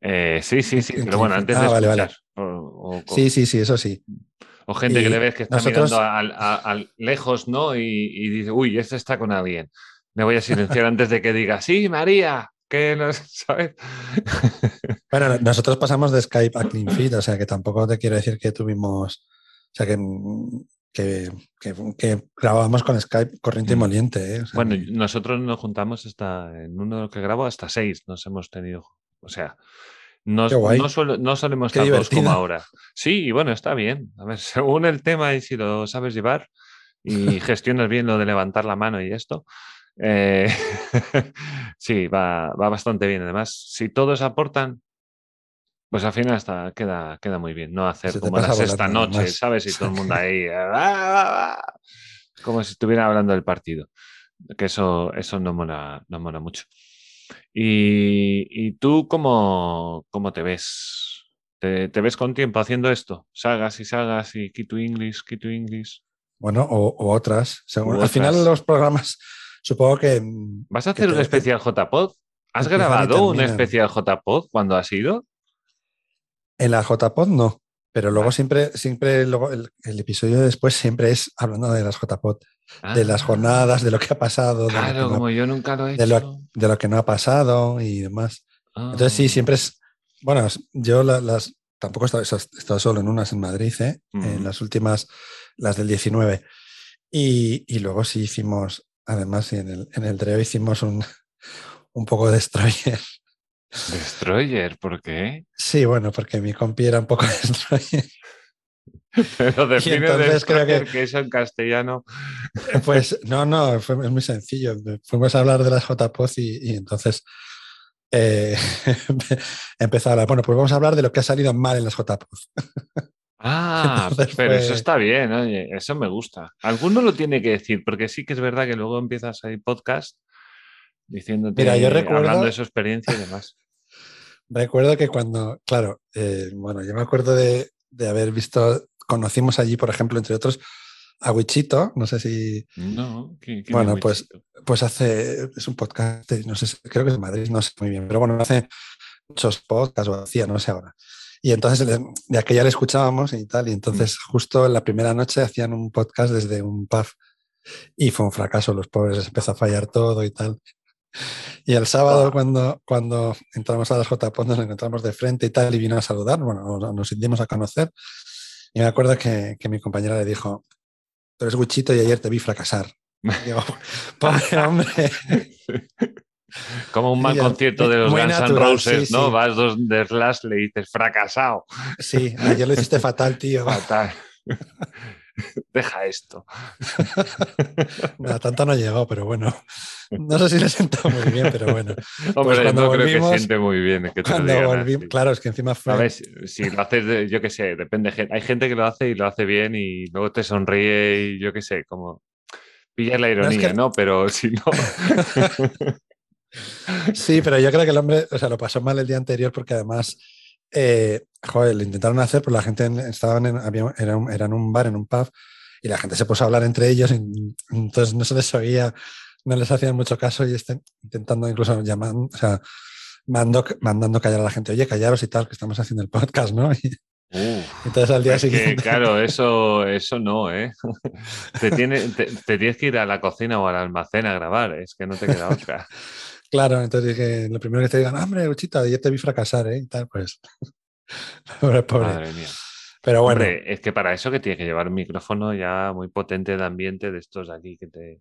eh sí, sí, sí, pero bueno, antes ah, de escuchar. sí, sí, sí, eso sí. O gente que le ves que está mirando al, lejos, ¿no? Y, y, dice, uy, este está con alguien. Me voy a silenciar antes de que diga, sí, María, que no sabes. bueno, nosotros pasamos de Skype a CleanFit, o sea que tampoco te quiero decir que tuvimos, o sea que, que, que, grabamos con Skype corriente y mm. moliente. ¿eh? bueno, nosotros nos juntamos hasta, en uno que grabo, hasta seis nos hemos tenido. O sea, no, no, solemos estar dos como ahora. Sí, y bueno, está bien. A ver, según el tema y si lo sabes llevar y gestionas bien lo de levantar la mano y esto, eh, sí, va, va, bastante bien. Además, si todos aportan, pues al final hasta queda, queda muy bien. No hacer como las esta noche, ¿sabes? Y todo el mundo ahí, ah, ah, ah", como si estuviera hablando del partido. Que eso, eso no mola, no mola mucho. ¿Y, tú cómo, cómo, te ves? ¿Te, ves con tiempo haciendo esto? Sagas y sagas y Key to English, Key to English. Bueno, o, otras. al final los programas, supongo que... Mm, ¿Vas a hacer un especial JPod? ¿Has grabado un especial JPod cuando has ido? En la JPod no, pero luego siempre, siempre luego el, episodio después siempre es hablando de las JPod, de las ah. jornadas, de lo que ha pasado. Claro, como yo nunca lo he hecho. De lo, que no ha pasado y demás. Entonces sí, ah. siempre es, bueno, yo las, tampoco he estado, solo en unas en Madrid, ¿eh? en las últimas, las del 19. Y, y luego sí hicimos, además en el, en el Dreo hicimos un, un poco de destroyer Destroyer, ¿por qué? Sí, bueno, porque mi compi era un poco destroyer. Pero define destroyer que... que eso en castellano. Pues no, no, fue, es muy sencillo. Fuimos a hablar de las JPOZ y, y entonces eh, empezó a hablar. Bueno, pues vamos a hablar de lo que ha salido mal en las JPOZ. Ah, pero eso está bien, oye, eso me gusta. Alguno lo tiene que decir, porque sí que es verdad que luego empiezas a ir podcast diciéndote, Mira, yo recuerdo, hablando de su experiencia y demás. recuerdo que cuando, claro, eh, bueno, yo me acuerdo de, haber visto, conocimos allí, por ejemplo, entre otros, a Wichito, no sé si... No, bueno, pues, pues hace, es un podcast, no sé, creo que es de Madrid, no sé muy bien, pero bueno, hace muchos podcasts o hacía, no sé ahora. Y entonces de aquella le escuchábamos y tal, y entonces mm. justo en la primera noche hacían un podcast desde un pub y fue un fracaso, los pobres empezó a fallar todo y tal. Y el sábado, cuando, cuando entramos a las JPO, nos encontramos de frente y tal, y vino a saludar, bueno, nos, nos a conocer. Y me acuerdo que, que mi compañera le dijo, tú eres Wichito y ayer te vi fracasar. Digo, pobre hombre. Como un mal concierto de los Guns N' Roses, ¿no? Vas dos de Slash, le dices fracasado. Sí, ayer lo hiciste fatal, tío. Fatal. Deja esto. no, tanto no llegó, pero bueno. No sé si le sentó muy bien, pero bueno. Hombre, pues no creo que siente muy bien. Que claro, es que encima fue. ver, Si lo haces, yo qué sé, depende. Hay gente que lo hace y lo hace bien y luego te sonríe y yo qué sé, como pillas la ironía, ¿no? Pero si no. sí, pero yo creo que el hombre, o sea, lo pasó mal el día anterior porque además eh, joder, lo intentaron hacer, pero la gente estaba en, había, era, un, en un bar, en un pub, y la gente se puso a hablar entre ellos, y, entonces no se les oía, no les hacían mucho caso y estén intentando incluso llamando, o sea, mando, mandando callar a la gente, oye, callaros y tal, que estamos haciendo el podcast, ¿no? entonces al día siguiente. claro, eso, eso no, ¿eh? Te, tiene, te, tienes que ir a la cocina o al almacén a grabar, es que no te queda otra. Claro, entonces dije, lo primero que te digan, hombre, Uchita, ayer te vi fracasar, ¿eh? Y tal, pues. pobre, pobre. Madre mía. Pero bueno. es que para eso que tiene que llevar un micrófono ya muy potente de ambiente de estos aquí que te.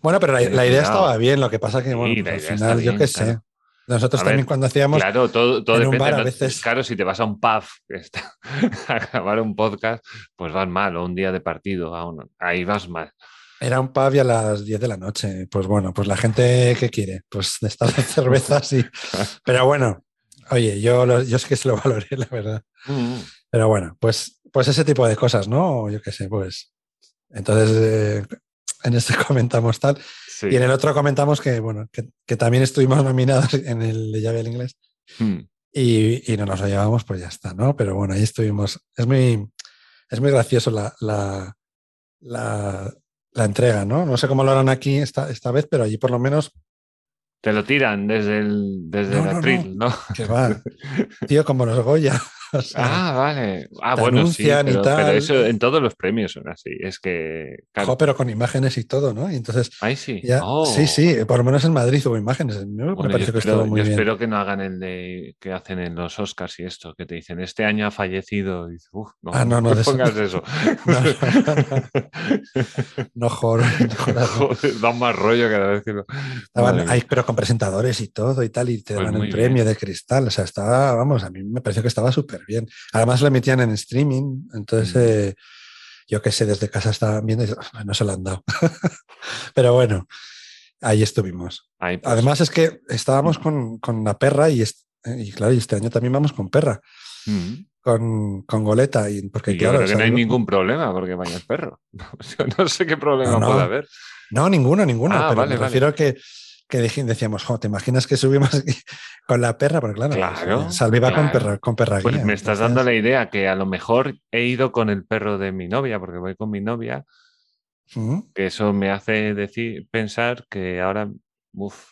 Bueno, pero la, idea estaba bien, lo que pasa que, bueno, al final, yo qué sé. Nosotros también cuando hacíamos. Claro, todo, todo depende. a veces... Claro, si te vas a un pub a grabar un podcast, pues vas mal, o un día de partido, ahí vas mal. Era un pub y a las 10 de la noche. Pues bueno, pues la gente que quiere, pues de estas cervezas y. Pero bueno, oye, yo, yo sé que se lo valoré, la verdad. Mm. Pero bueno, pues, pues ese tipo de cosas, ¿no? Yo qué sé, pues. Entonces, eh, en este comentamos tal. Y en el otro comentamos que, bueno, que, también estuvimos nominados en el de llave al inglés. Mm. Y, y, no nos lo llevamos, pues ya está, ¿no? Pero bueno, ahí estuvimos. Es muy, es muy gracioso la, la, la, la entrega, ¿no? No sé cómo lo harán aquí esta, esta vez, pero allí por lo menos. Te lo tiran desde el, desde el atril, ¿no? Que va. Tío, como los Goya. O sea, Ah, vale. Ah, te bueno, sí, y pero, eso en todos los premios son así. Es que, claro, jo, pero con imágenes y todo, ¿no? Y entonces, ahí sí. ya, Oh. sí, sí, por lo menos en Madrid hubo imágenes. Me Bueno, yo pareció que espero, estuvo muy yo bien. espero que no hagan el de que hacen en los Oscars y esto, que te dicen, este año ha fallecido. Y "Uf, no, Ah, no, no, me eso pongas no. eso. No, No, joder, no no. Joder, da más rollo cada vez que lo. Estaban ahí, pero con presentadores y todo y tal, y te Pues muy el premio bien. de cristal. O sea, estaba, vamos, a mí me pareció que estaba súper bien. Además, lo emitían en streaming, entonces, Mm. eh, yo qué sé, desde casa estaban viendo y "Ah, no se lo han dado. pero bueno, ahí estuvimos. Ahí, pues, Además, es que estábamos con, con la perra y, es- y claro, y este año también vamos con perra, con, con goleta, y porque Y yo claro, creo que no hay ningún problema porque vaya el perro. Yo no sé qué problema No, no. puede haber. No, ninguno, ninguno. Ah, pero vale, me vale. refiero que, que decíamos, jo, ¿te imaginas que subimos con la perra? Porque claro, Claro, pues, Salvi va con perra, con perra Pues guía, me estás entonces- dando la idea que a lo mejor he ido con el perro de mi novia, porque voy con mi novia, que eso me hace decir, pensar que ahora, uf,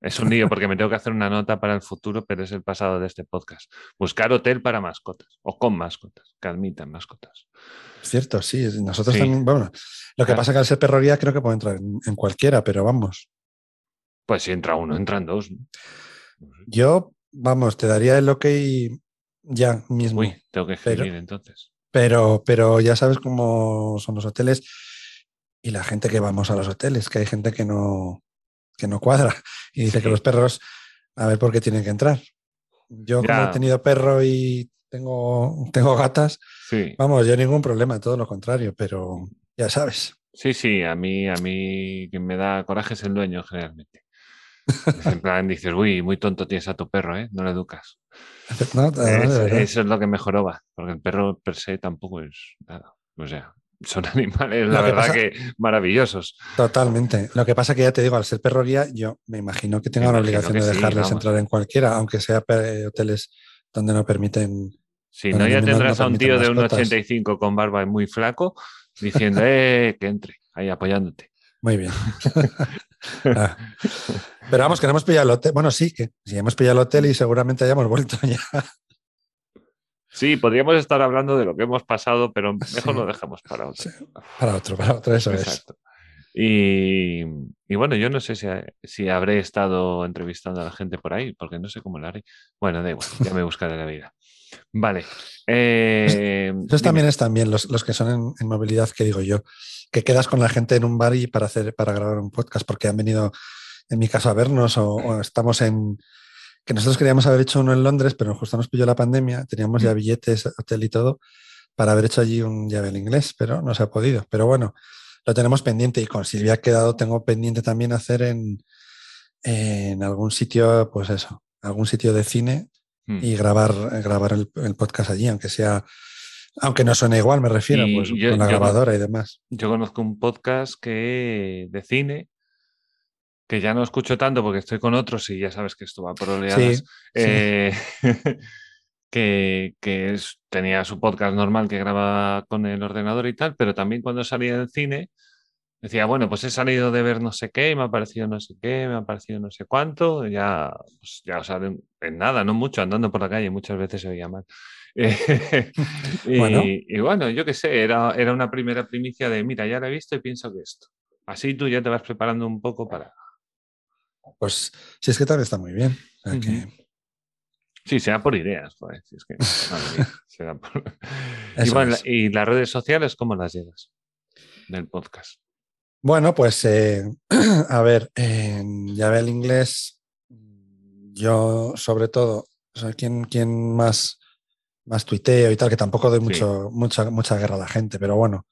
es un lío porque me tengo que hacer una nota para el futuro, pero es el pasado de este podcast. Buscar hotel para mascotas o con mascotas, que admitan mascotas. Cierto, sí. Nosotros Sí. también, bueno, lo que Claro. pasa que al ser perro guía creo que puede entrar en, en cualquiera, pero vamos. Pues si entra uno, entran dos. Yo, vamos, te daría el ok ya mismo. Uy, tengo que Pero- escribir entonces. Pero, pero ya sabes cómo son los hoteles y la gente que vamos a los hoteles, que hay gente que no, que no cuadra y dice Sí. que los perros, a ver por qué tienen que entrar. Yo como Ya. he tenido perro y tengo, tengo gatas, Sí. vamos, yo ningún problema, todo lo contrario, pero ya sabes. Sí, sí, a mí, a mí quien me da coraje es el dueño generalmente. En plan, dices, uy, muy tonto tienes a tu perro, ¿eh? No lo educas. eso es lo que mejoró va, porque el perro per se tampoco es nada. O sea, son animales, la que verdad pasa- que maravillosos. Totalmente. Lo que pasa que ya te digo, al ser perro guía, yo me imagino que tengan la obligación de dejarles entrar en cualquiera, aunque sea hoteles donde no permiten. Si no, ya tendrás a un tío de mascotas. 1,85 con barba y muy flaco diciendo, eh, que entre, ahí apoyándote. Muy bien. Ah. Pero vamos, que no hemos pillado el hotel. Bueno, sí, que sí, hemos pillado el hotel y seguramente hayamos vuelto ya. Sí, podríamos estar hablando de lo que hemos pasado, pero mejor Sí. lo dejamos para otro. Sí, Para otro, para otro, eso es. Exacto. Y, y bueno, yo no sé si, si habré estado entrevistando a la gente por ahí, porque no sé cómo lo haré. Bueno, da igual, ya me buscaré la vida. Vale. eh, Esos dime. también están bien, los, los que son en, en movilidad, que digo yo, que quedas con la gente en un bar y para hacer, para grabar un podcast, porque han venido, en mi caso, a vernos, o, o estamos en que nosotros queríamos haber hecho uno en Londres, pero justo nos pilló la pandemia, teníamos ya Mm. billetes, hotel y todo, para haber hecho allí un llave en inglés, pero no se ha podido. Pero bueno, lo tenemos pendiente y con Silvia ha quedado, tengo pendiente también hacer en, en algún sitio, pues eso, algún sitio de cine Mm. y grabar, grabar el, el podcast allí, aunque sea, aunque no suene igual, me refiero, Y pues yo- con la yo- grabadora y demás. Yo conozco un podcast que de cine que ya no escucho tanto porque estoy con otros y ya sabes que esto va por oleadas. Sí, eh, que, que es- tenía su podcast normal que graba con el ordenador y tal, pero también cuando salía del cine decía, bueno, pues he salido de ver no sé qué, me ha parecido no sé qué, me ha parecido no sé cuánto, ya, pues ya o sea, en, en nada, no mucho, andando por la calle, muchas veces se oía mal. Y, Bueno. y bueno, yo qué sé, era, era una primera primicia de, mira, ya la he visto y pienso que esto. Así tú ya te vas preparando un poco para... Pues si es que también está muy bien. O sea que-. Sí, sea por ideas, joder, si es que, mía, será por- y, Eso bueno, es. ¿Y las redes sociales cómo las llevas del podcast? Bueno, pues eh, a ver, en llave el inglés, yo sobre todo, soy quien, quien más, más tuiteo y tal, que tampoco doy Sí. mucho, mucha, mucha guerra a la gente, pero bueno,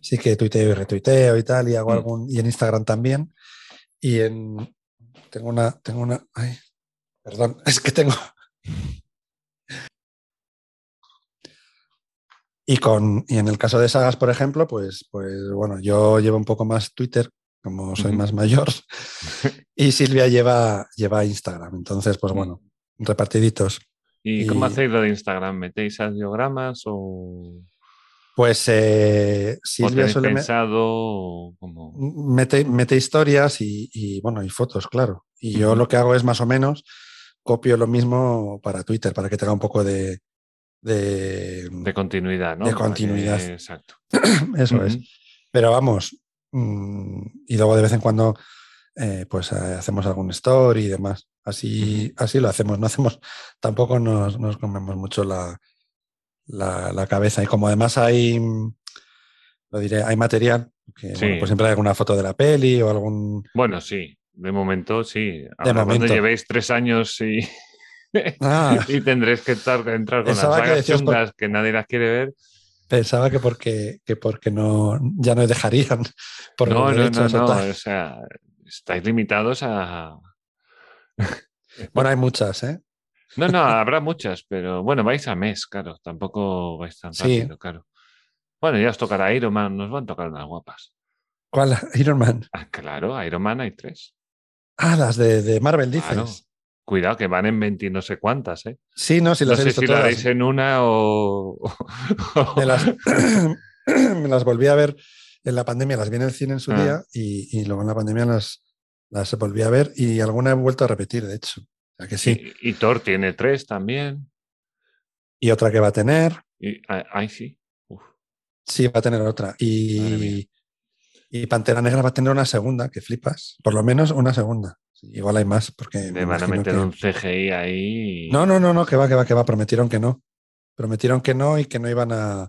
sí que tuiteo y retuiteo y tal, y hago Mm. algún, y en Instagram también. Y en tengo una, tengo una, ay, perdón, es que tengo. Y con, y en el caso de sagas, por ejemplo, pues, pues bueno, yo llevo un poco más Twitter, como soy más mayor, y Silvia lleva, lleva Instagram. Entonces, pues Mm. bueno, repartiditos. ¿Y, cómo hacéis lo de Instagram? ¿Metéis audiogramas o, Pues eh, Silvia suele pensado como... mete, mete historias y, y, bueno, y fotos, claro. Y yo lo que hago es más o menos copio lo mismo para Twitter, para que tenga un poco de, de, De continuidad, ¿no? De que- continuidad. Exacto. Eso es. Pero vamos, mm, y luego de vez en cuando eh, pues eh, hacemos algún story y demás. Así, así lo hacemos, no hacemos, tampoco nos, nos comemos mucho la, la, la cabeza. Y como además hay, mm, lo diré, hay material, que Sí. bueno, pues siempre hay alguna foto de la peli o algún... Bueno, sí, de momento sí. Ahora, cuando momento. llevéis tres años y, Ah, y tendréis que estar, entrar con las Pensaba que decías por- chungas que nadie las quiere ver. pensaba que porque, que porque no, ya no dejarían por no, no, no, no. O sea, estáis limitados a. Bueno, hay muchas, ¿eh? No, no, habrá muchas, pero bueno, vais a mes, claro. Tampoco vais tan Sí. rápido, claro. Bueno, ya os tocará Iron Man, nos van a tocar unas guapas. ¿Cuál? Iron Man. Ah, claro, Iron Man hay tres. Ah, las de, de Marvel, dices. Claro. Cuidado, que van en 20 y no sé cuántas, ¿eh? Sí, no, si no las he sé visto si la todas. en una o. Me las, me las volví a ver en la pandemia, las vi en el cine en su Ah. día y, y luego en la pandemia las, las volví a ver y alguna he vuelto a repetir, de hecho. O sea que sí. Y, y Thor tiene tres también. Y otra que va a tener, Y, ah, ay, sí. Uf. sí, va a tener otra. Y, y Pantera Negra va a tener una segunda, que flipas. Por lo menos una segunda. Igual hay más, porque. me van a meter que- un CGI ahí. y- No, no, no, no, que va, que va, que va. Prometieron que no. Prometieron que no y que no iban a.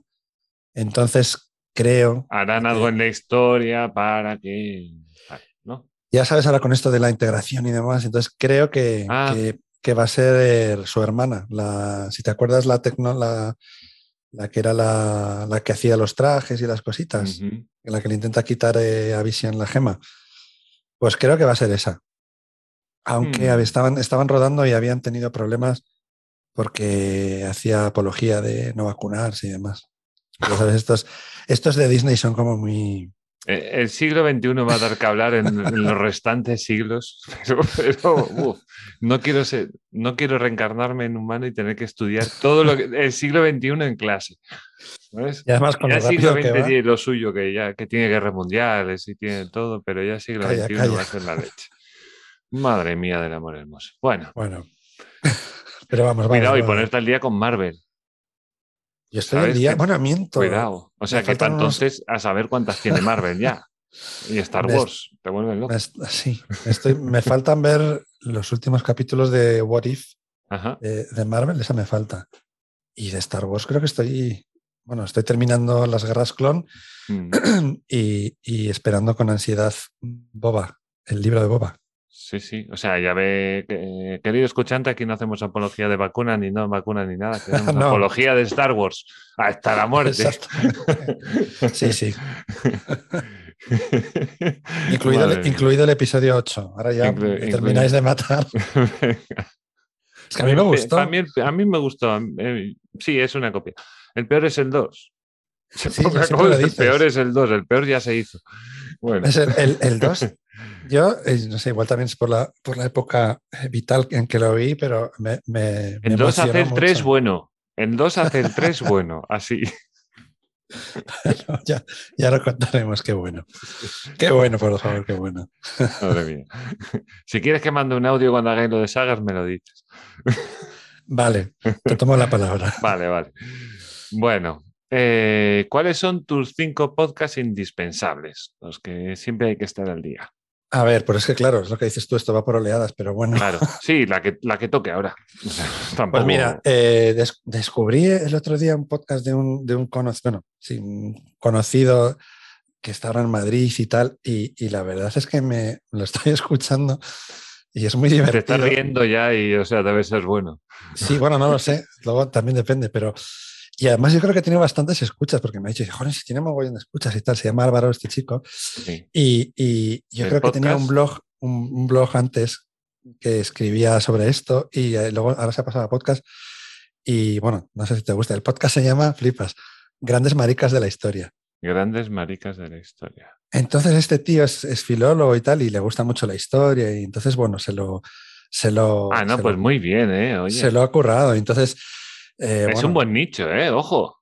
Entonces, creo. Harán algo en la historia para que. ¿no? Ya sabes ahora con esto de la integración y demás, entonces creo que, Ah. que, que va a ser su hermana. La, si te acuerdas, la, tecno, la, la que era la, la que hacía los trajes y las cositas, Ujú. la que le intenta quitar eh, a Vision la gema. Pues creo que va a ser esa. Aunque Hmm. estaban, estaban rodando y habían tenido problemas porque hacía apología de no vacunarse y demás. Ya sabes, estos, estos de Disney son como muy... Eh, El siglo XXI va a dar que hablar en, en los restantes siglos, pero, pero, uf, no, quiero ser, no quiero reencarnarme en humano y tener que estudiar todo lo que, el siglo XXI en clase. ¿sabes? Y además con Ya el siglo XX va. tiene lo suyo, que ya que tiene guerras mundiales y tiene todo, pero ya el siglo Calla, XXI calla. va a ser la leche. Madre mía del amor hermoso. Bueno, Bueno. Pero vamos, vamos. cuidado y vamos. ponerte al día con Marvel. Yo estoy al día. Bueno, miento. Cuidado. O sea Me que para unos- entonces a saber cuántas tiene Marvel ya. Y Star Me Wars. Te vuelven loco. Me sí, estoy, me faltan ver los últimos capítulos de What If Ajá. de, de Marvel, esa me falta. Y de Star Wars creo que estoy, bueno, estoy terminando las guerras clon Mm. y, y esperando con ansiedad Boba, el libro de Boba. Sí, sí. O sea, ya ve, que- querido escuchante, aquí no hacemos apología de vacuna, ni no vacuna, ni nada. Hacemos No. apología de Star Wars. Hasta la muerte. Exacto. Sí, sí. Incluido, el, incluido el episodio 8. Ahora ya Inclu- me termináis de matar. Es que a mí me gustó. A mí, a mí me gustó. eh, Sí, es una copia. El peor es el 2. Sí, el peor es el 2. El peor ya se hizo. Bueno. Es el, el, el 2. Yo, eh, no sé, igual también es por la, por la época eh, vital en que lo vi, pero me, me, me El 2 hace emocionó el 3 mucho. bueno. El 2 hace el 3 bueno. Así. ya, ya lo contaremos, qué bueno. Qué bueno, por favor, qué bueno. Madre mía. Si quieres que mande un audio cuando hagáis lo de sagas, me lo dices. Vale, te tomo la palabra. Vale, vale. Bueno, eh, ¿cuáles son tus cinco podcasts indispensables? Los que siempre hay que estar al día. A ver, pero es que claro, es lo que dices tú, esto va por oleadas, pero bueno. Claro, sí, la que, la que toque ahora. Tampoco... Pues mira, eh, des- descubrí el otro día un podcast de un, de un conocido, bueno, sí, un conocido que está ahora en Madrid y tal, y, y la verdad es que me lo estoy escuchando y es muy te divertido. estás riendo ya y, o sea, debe ser bueno. Sí, bueno, no lo sé, luego también depende, pero... Y además yo creo que tiene bastantes escuchas, porque me ha dicho, joder, si tiene mogollón de escuchas y tal, se llama Álvaro este chico, Sí. y, y yo ¿El creo que tenía un podcast? blog, un, un blog antes que escribía sobre esto y eh, luego ahora se ha pasado a podcast. Y bueno, no sé si te gusta. El podcast se llama, flipas, Grandes Maricas de la Historia. Grandes maricas de la historia. Entonces este tío es, es filólogo y tal y le gusta mucho la historia y entonces, bueno, se lo... Se lo Ah, no, pues lo- muy bien, ¿eh? Oye, Se lo ha currado. Entonces... eh, es bueno, un buen nicho, ¿eh? Ojo.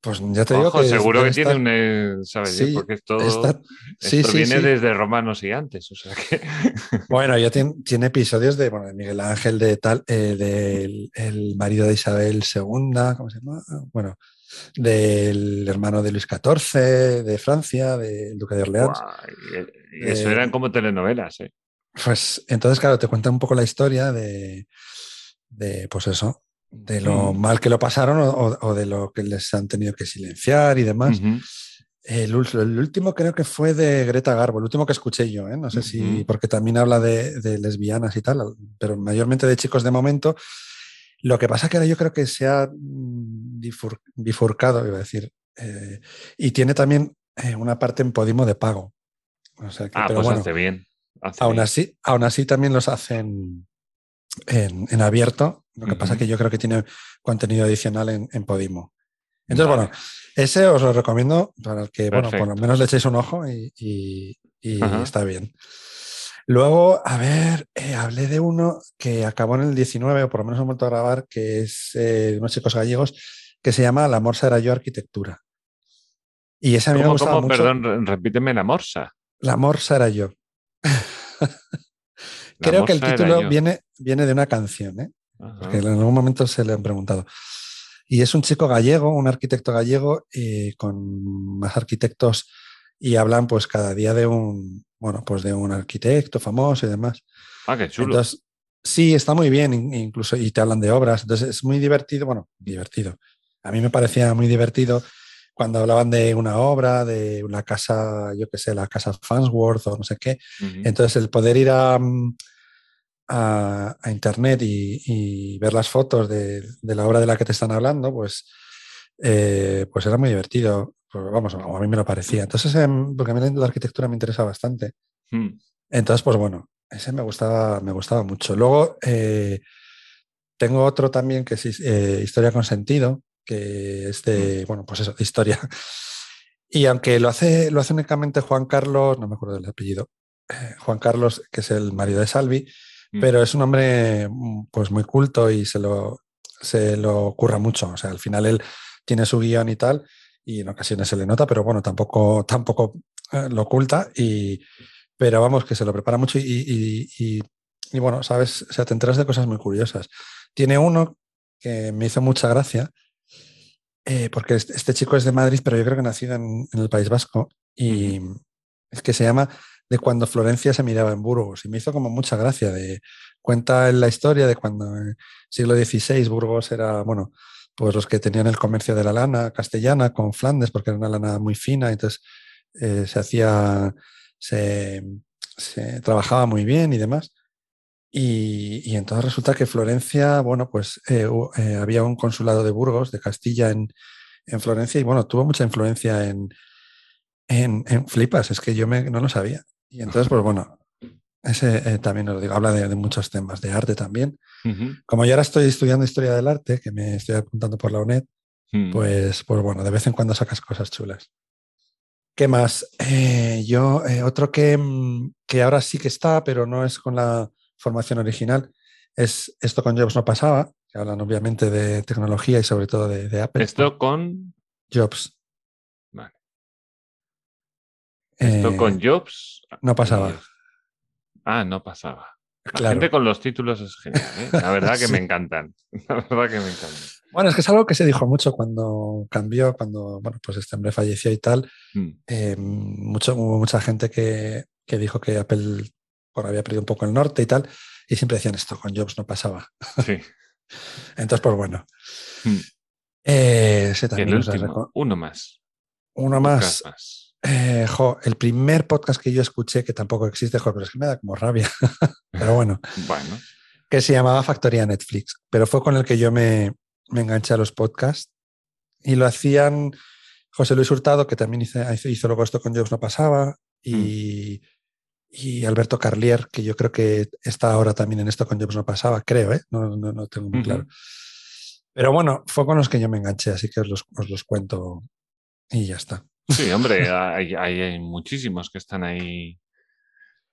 Pues ya te digo Ojo, que. seguro que tiene un. eh, ¿Sabes? Sí, Porque esto, está- sí, esto sí, viene desde romanos y antes. O sea que. Bueno, ya tiene, tiene episodios de, bueno, de Miguel Ángel, de tal, eh, del el marido de Isabel II, ¿cómo se llama? Bueno, del hermano de Luis XIV, de Francia, del duque de Orleans. Y- y eso Eh, eran como telenovelas, ¿eh? Pues entonces, claro, te cuenta un poco la historia de, de pues eso, de lo Mm. mal que lo pasaron o, de lo que les han tenido que silenciar y demás. El, último creo que fue de Greta Garbo, el último que escuché yo, ¿eh? no sé si, porque también habla de, de lesbianas y tal, pero mayormente de chicos de momento. Lo que pasa que ahora yo creo que se ha mm, bifur- bifurcado, iba a decir, eh, y tiene también eh, una parte en Podimo de pago. O sea que, Ah, pero pues bueno, hace bien. hace aún bien. así, aún así también los hacen en, en abierto. Lo que pasa Ujú. que yo creo que tiene contenido adicional en, en Podimo. Entonces, Vale. bueno, ese os lo recomiendo para el que, bueno, por lo menos le echéis un ojo y, y- y Ajá. está bien. Luego, a ver, eh, hablé de uno que acabó en el 19, o por lo menos he vuelto a grabar, que es eh, de unos chicos gallegos, que se llama La Morsa era yo arquitectura. Y ese a mí me ¿Cómo, gustaba cómo? mucho. Perdón, re- repíteme la morsa. La Morsa era yo. Creo que el título viene, viene de una canción, ¿eh? Porque en algún momento se le han preguntado. Y es un chico gallego, un arquitecto gallego, eh, con más arquitectos y hablan pues cada día de un, bueno, pues de un arquitecto famoso y demás. Ah, qué chulo. Entonces, sí, está muy bien, in- incluso, y te hablan de obras. Entonces, es muy divertido, bueno, divertido. A mí me parecía muy divertido cuando hablaban de una obra, de una casa, yo qué sé, la casa Fansworth o no sé qué. Entonces, el poder ir a, a, a internet y, y ver las fotos de, de la obra de la que te están hablando, pues, eh, pues era muy divertido. Pues vamos, a mí me lo parecía. Entonces, em, porque a mí la arquitectura me interesa bastante. Mm. Entonces, pues bueno, ese me gustaba, me gustaba mucho. Luego, eh, tengo otro también que es eh, Historia con sentido, que es de, bueno, pues eso, de historia. Y aunque lo hace, lo hace únicamente Juan Carlos, no me acuerdo del apellido, eh, Juan Carlos, que es el marido de Salvi, Mm. pero es un hombre mm, pues muy culto y se lo, se lo curra mucho. O sea, al final él tiene su guion y tal, y en ocasiones se le nota, pero bueno, tampoco, tampoco eh, lo oculta. Y, pero vamos, que se lo prepara mucho y, y- y- y bueno, sabes, o sea, te enteras de cosas muy curiosas. Tiene uno que me hizo mucha gracia, eh, porque este, chico es de Madrid, pero yo creo que nacido en, en el País Vasco, y es que se llama De cuando Florencia se miraba en Burgos, y me hizo como mucha gracia. De, cuenta la historia de cuando en el siglo XVI Burgos era, bueno, pues los que tenían el comercio de la lana castellana con Flandes, porque era una lana muy fina, entonces eh, se hacía, se, se trabajaba muy bien y demás. Y, y entonces resulta que Florencia, bueno, pues eh, eh, había un consulado de Burgos, de Castilla, en, en Florencia, y bueno, tuvo mucha influencia en, en, en Flipas, es que yo me- no lo sabía. Y entonces, pues bueno, ese eh, también os lo digo, habla de, de muchos temas, de arte también. Como yo ahora estoy estudiando historia del arte, que me estoy apuntando por la UNED, Mm. pues, pues bueno, de vez en cuando sacas cosas chulas. ¿Qué más? Yo, otro que, mm, que ahora sí que está, pero no es con la formación original, es esto con Jobs no pasaba, que hablan obviamente de tecnología y sobre todo de, de Apple. Esto con. Jobs. Vale. Esto Eh, con Jobs. no pasaba. Ah, no pasaba. La Claro. gente con los títulos es genial, ¿eh? La verdad que Sí. me encantan. La verdad que me encantan. Bueno, es que es algo que se dijo mucho cuando cambió, cuando bueno, pues este hombre falleció y tal. Mm. Eh, mucho, hubo mucha gente que, que dijo que Apple bueno, había perdido un poco el norte y tal, y siempre decían esto, con Jobs no pasaba. Sí. Entonces, pues bueno. Mm. Eh, ese también el último, uno más. Uno Un más. podcast más. Eh, jo, el primer podcast que yo escuché, que tampoco existe, jo, pero es que me da como rabia. pero bueno, Bueno, que se llamaba Factoría Netflix, pero fue con el que yo me, me enganché a los podcasts y lo hacían José Luis Hurtado, que también hizo, hizo- luego esto con Jobs no pasaba, y, y Alberto Carlier, que yo creo que está ahora también en esto con Jobs no pasaba, creo, ¿eh? no, no, no tengo muy claro. Pero bueno, fue con los que yo me enganché, así que os los, os los cuento y ya está. sí, hombre, hay, hay- hay muchísimos que están ahí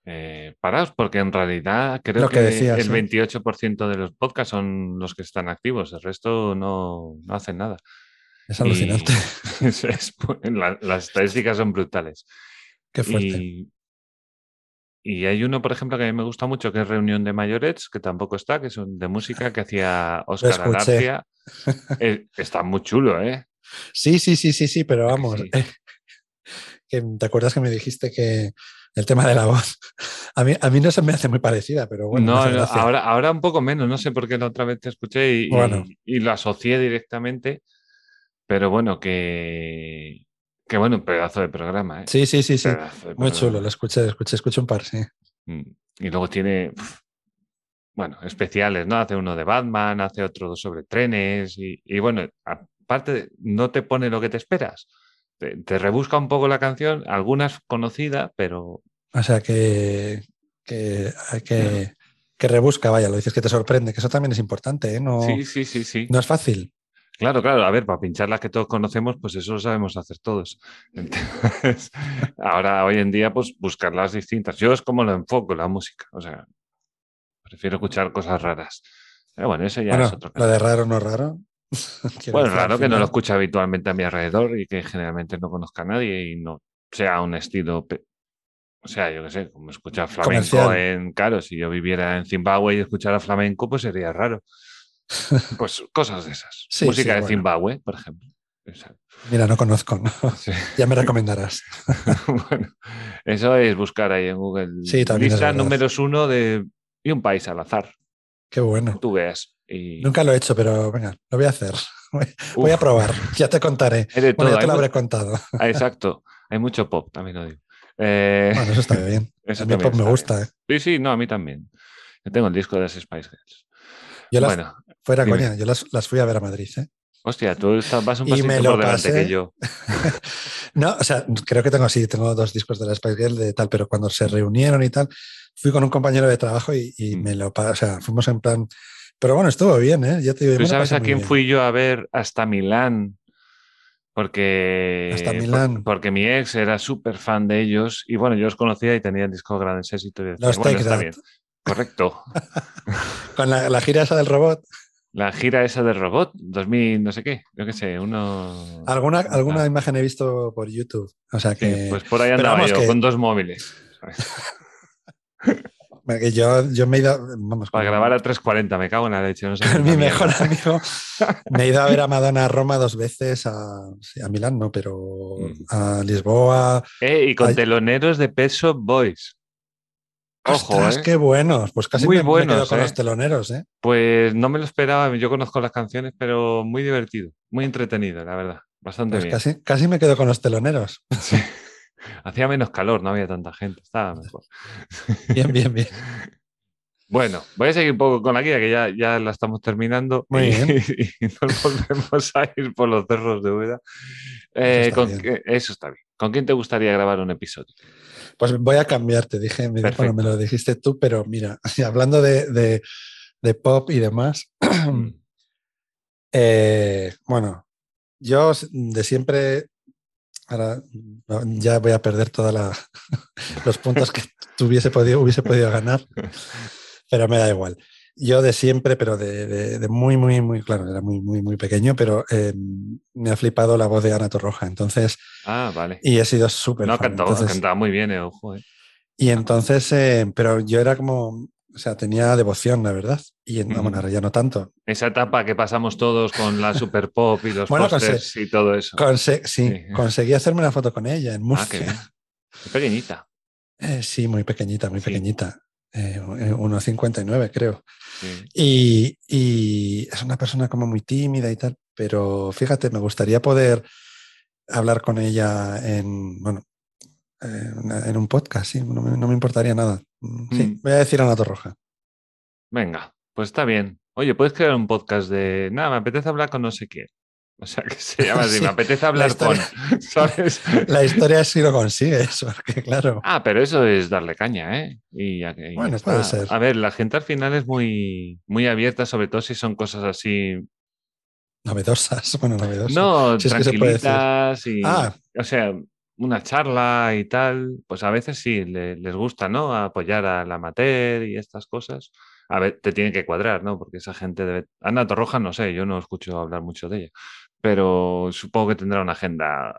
eh, parados, porque en realidad creo Lo que que, decías, el ¿eh? 28% de los podcasts son los que están activos, el resto no, no hacen nada. Es alucinante. es- es- la- las estadísticas son brutales. Qué fuerte. Y, y hay uno, por ejemplo, que a mí me gusta mucho, que es Reunión de Mayorets, que tampoco está, que son de música que hacía escuché. Alarcia. Eh, está muy chulo, ¿eh? Sí, sí, sí, sí, sí, pero vamos. sí? que ¿Te acuerdas que me dijiste que el tema de la voz, a mí, a mí no se me hace muy parecida, pero bueno. no, ahora, ahora un poco menos, no sé por qué la otra vez te escuché y, y lo asocié directamente, pero bueno, que, que bueno, pedazo de programa, ¿eh? Sí, sí, sí, sí. Muy chulo, lo escuché, lo escuché, escuché un par, sí. Mm. Y luego tiene, bueno, especiales, ¿no? Hace uno de Batman, hace otro sobre trenes y, y bueno, aparte no te pone lo que te esperas. Te, te rebusca un poco la canción, algunas conocida, pero O sea que, que, que, que rebusca, vaya, lo dices que te sorprende, que eso también es importante, ¿eh? No, sí, sí, sí, sí. no es fácil. Claro, claro, a ver, para pinchar las que todos conocemos, pues eso lo sabemos hacer todos. Entonces, ahora, hoy en día, pues buscar las distintas. Yo es como lo enfoco la música, o sea, prefiero escuchar cosas raras. Pero bueno, eso ya bueno, es otro lo de raro no raro. Bueno, raro que no lo escuche habitualmente a mi alrededor y que generalmente no conozca a nadie y no sea un estilo, o sea, yo qué sé, como escuchar flamenco Comercial. en, claro, si yo viviera en Zimbabue y escuchara flamenco, pues sería raro. Pues cosas de esas. Sí, Música sí, de bueno. Zimbabue, por ejemplo. Mira, no conozco, ¿no? sí. ya me recomendarás. bueno, eso es buscar ahí en Google. Sí, también Lista números uno de y un país al azar. Qué bueno. Tú veas. Y, Nunca lo he hecho, pero venga, lo voy a hacer. Voy, voy a probar, ya te contaré. Bueno, todo. ya te hay lo habré contado. Ah, Exacto. Hay mucho pop, también lo digo. Eh, Bueno, eso está bien. eso A mí el también pop me gusta. ¿eh? Sí, sí, no, a mí también. Yo tengo el disco de las Spice Girls. Yo las, Bueno, fuera dime. coña, yo las, las fui a ver a Madrid. ¿eh? hostia, tú estás, vas un Y pasito me lo por delante pasé. que yo. No, o sea, creo que tengo, sí, tengo dos discos de la Spice Girl de tal, pero cuando se reunieron y tal, fui con un compañero de trabajo y, y Mm. me lo pa- o sea, fuimos en plan. Pero bueno, estuvo bien, ¿eh? Ya te digo, ¿Tú sabes pasé a quién bien. fui yo a ver hasta Milán? Porque, Hasta por- Milán. porque mi ex era súper fan de ellos y bueno, yo los conocía y tenía el disco gran éxito. Y decía, Los bueno, está bien. Correcto. Con la, la gira esa del robot. La gira esa de Robot, 2000, no sé qué, yo qué sé, uno... Alguna, alguna Ah, imagen he visto por YouTube. O sea sí, que, pues por ahí andaba yo, que- con dos móviles. yo, yo me he ido. Vamos, Para grabar a 3.40, me cago en la leche. No sé mi mejor amigo. Me he ido a ver a Madonna a Roma dos veces, a, a Milán, no, pero Mm. a Lisboa. Eh, y con teloneros de Peso Boys. Ojo, ¡Ostras, ¿eh? qué buenos! Pues casi Muy me, quedo con ¿eh? los teloneros, ¿eh? Pues no me lo esperaba, yo conozco las canciones, pero muy divertido, muy entretenido, la verdad. Bastante Pues bien. casi, casi me quedo con los teloneros. Sí. Hacía menos calor, no había tanta gente, estaba mejor. Bien, bien, bien. Bueno, voy a seguir un poco con la guía, que ya, ya la estamos terminando. Muy y, bien. y nos volvemos a ir por los cerros de Úbeda. Eh, está con eso está bien. ¿Con quién te gustaría grabar un episodio? Pues voy a cambiar, te dije, me, bueno, me lo dijiste tú, pero mira, hablando de, de- de pop y demás, eh, bueno, yo de siempre, ahora ya voy a perder todos los puntos que tuviese podido, hubiese podido ganar, pero me da igual. Yo de siempre, pero de, de- de muy, muy, muy, claro, era muy, muy, muy pequeño, pero eh, me ha flipado la voz de Ana Torroja, entonces, Ah, vale. y he sido súper No, cantaba, cantaba muy bien, eh, ojo. eh. y entonces, eh, pero yo era como, o sea, tenía devoción, la verdad. Y en- Ujú. bueno, ahora ya no tanto. Esa etapa que pasamos todos con la super pop y los Bueno, pósters y todo eso. Sí, Sí. conseguí hacerme una foto con ella en Ah, qué Murcia. bien. Qué pequeñita. Eh, sí, muy pequeñita, muy Sí. pequeñita. Eh, 1,59 creo. Sí. Y, y es una persona como muy tímida y tal, pero fíjate, me gustaría poder hablar con ella en, bueno, eh, en un podcast, sí, no me, no me importaría nada. Mm, Sí, Mm. voy a decir Ana Torroja. Venga, pues está bien. Oye, puedes crear un podcast de. Nada, me apetece hablar con no sé quién. O sea, que se llama así, Sí, me apetece hablar con. historia- ¿Sabes? La historia es si lo consigues, porque claro. Ah, pero eso es darle caña, ¿eh? Y y Bueno, puede ser. A ver, la gente al final es muy, muy abierta, sobre todo si son cosas así. Novedosas, bueno, novedosas. No, si es que tranquilitas y. Ah. O sea, una charla y tal, pues a veces sí le- les gusta, ¿no? Apoyar al amateur y estas cosas. A ver, te tiene que cuadrar, ¿no? Porque esa gente debe. Ana Torroja, no sé, yo no escucho hablar mucho de ella. Pero supongo que tendrá una agenda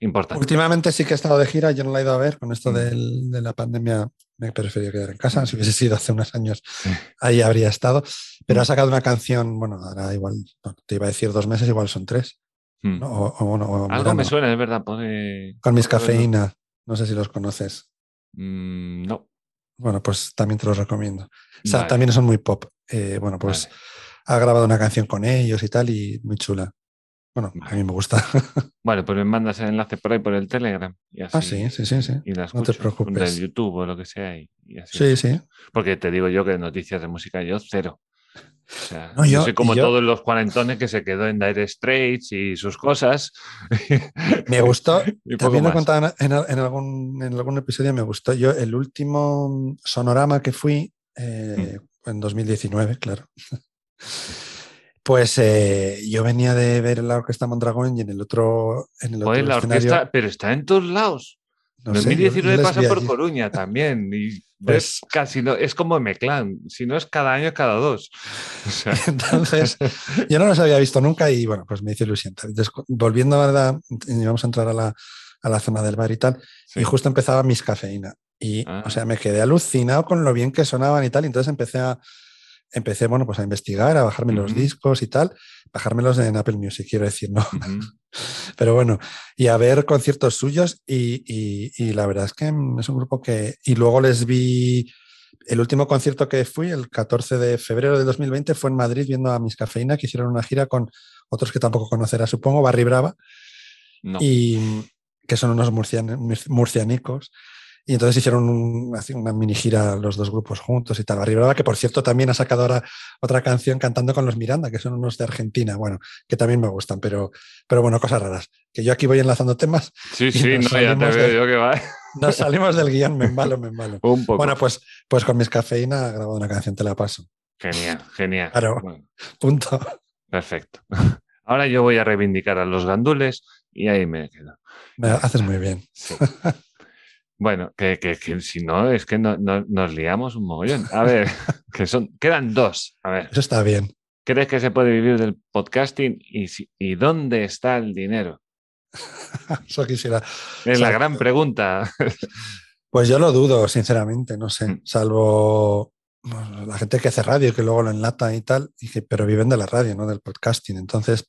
importante. Últimamente sí que he estado de gira, yo no la he ido a ver, con esto Mm. del- de la pandemia me he preferido quedar en casa, si hubiese sido hace unos años ahí habría estado, pero Mm. ha sacado una canción, bueno, ahora igual, te iba a decir dos meses, igual son tres, Mm. ¿no? O, o, bueno, o Algo me suena, es verdad. pone- con mis cafeína, no sé si los conoces. Mm, no. Bueno, pues también te los recomiendo. O sea, Vale, también son muy pop. Eh, bueno, pues vale. ha grabado una canción con ellos y tal, y muy chula. Bueno, a mí me gusta. Vale, pues me mandas el enlace por ahí por el Telegram. Y así, Ah, sí, sí, sí, sí. Y la No te escucho, preocupes. Del YouTube o lo que sea. Y, y así. Sí, sí. Porque te digo yo que noticias de música yo cero. O sea, No, yo, yo- soy como yo- todos los cuarentones que se quedó en Dire Straits y sus cosas. Me gustó, también lo en, en- en algún, en algún episodio, me gustó. Yo, el último sonorama que fui, eh, Mm. en 2019, claro. Pues eh, yo venía de ver la orquesta Mondragón y en el otro, en el Joder, otro la escenario, orquesta, pero está en todos lados. no sé, yo- yo 2019 les pasa vi por allí. Coruña también. Y Pues- es casi no, es como Meclán. Si no es cada año, cada dos. O sea, Entonces, yo no los había visto nunca y bueno, pues me hizo ilusión. Entonces, volviendo a la, íbamos a entrar a la, a la zona del bar y tal, sí. y justo empezaba mis cafeína. Y, Ah. o sea, me quedé alucinado con lo bien que sonaban y tal. Y entonces empecé a, empecé, bueno, pues a investigar, a bajarme los discos y tal, bajármelos en Apple Music, quiero decir, ¿no? Pero bueno, y a ver conciertos suyos y, y- y la verdad es que es un grupo que... Y luego les vi, el último concierto que fui, el 14 de febrero de 2020, fue en Madrid viendo a Mis Cafeína, que hicieron una gira con otros que tampoco conocerás, supongo, Barry Brava, No. y que son unos murcian- mur- murcianicos. Y entonces hicieron un- una mini gira los dos grupos juntos y tal. Barry Brava, que por cierto también ha sacado ahora otra canción cantando con los Miranda, que son unos de Argentina, bueno, que también me gustan, pero, pero bueno, cosas raras. Que yo aquí voy enlazando temas, Sí, sí, no, ya te veo de- yo que va. nos salimos del guion, me embalo, me embalo. Un poco. Bueno, pues, pues con mis cafeína he grabado una canción, te la paso. Genial, genial. Claro. Bueno, Punto. perfecto. Ahora yo voy a reivindicar a los gandules y ahí me quedo. Me haces muy bien. Sí. Bueno, que, que- que si no, es que no, no- nos liamos un mogollón. A ver, que son, quedan dos. A ver, Eso está bien. ¿crees que se puede vivir del podcasting? ¿Y, si- y dónde está el dinero? Eso quisiera. Es la sea, gran pregunta. Pues yo lo dudo, sinceramente, no sé. Mm. Salvo bueno, la gente que hace radio y que luego lo enlata y tal, y que, pero viven de la radio, no del podcasting. Entonces,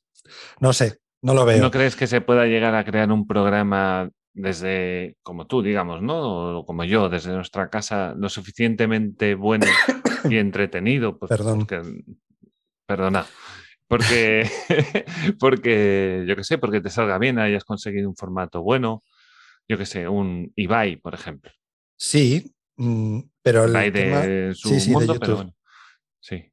no sé, no lo veo. ¿No crees que se pueda llegar a crear un programa desde, como tú, digamos, ¿no? O como yo, desde nuestra casa, lo suficientemente bueno y entretenido? Pues, Perdón. pues que- perdona. Porque, porque, yo qué sé, porque te salga bien, hayas conseguido un formato bueno. Yo qué sé, un Ibai, por ejemplo. Sí, mm, pero el Ibai tema- de su sí, sí, de mundo, pero bueno. Sí.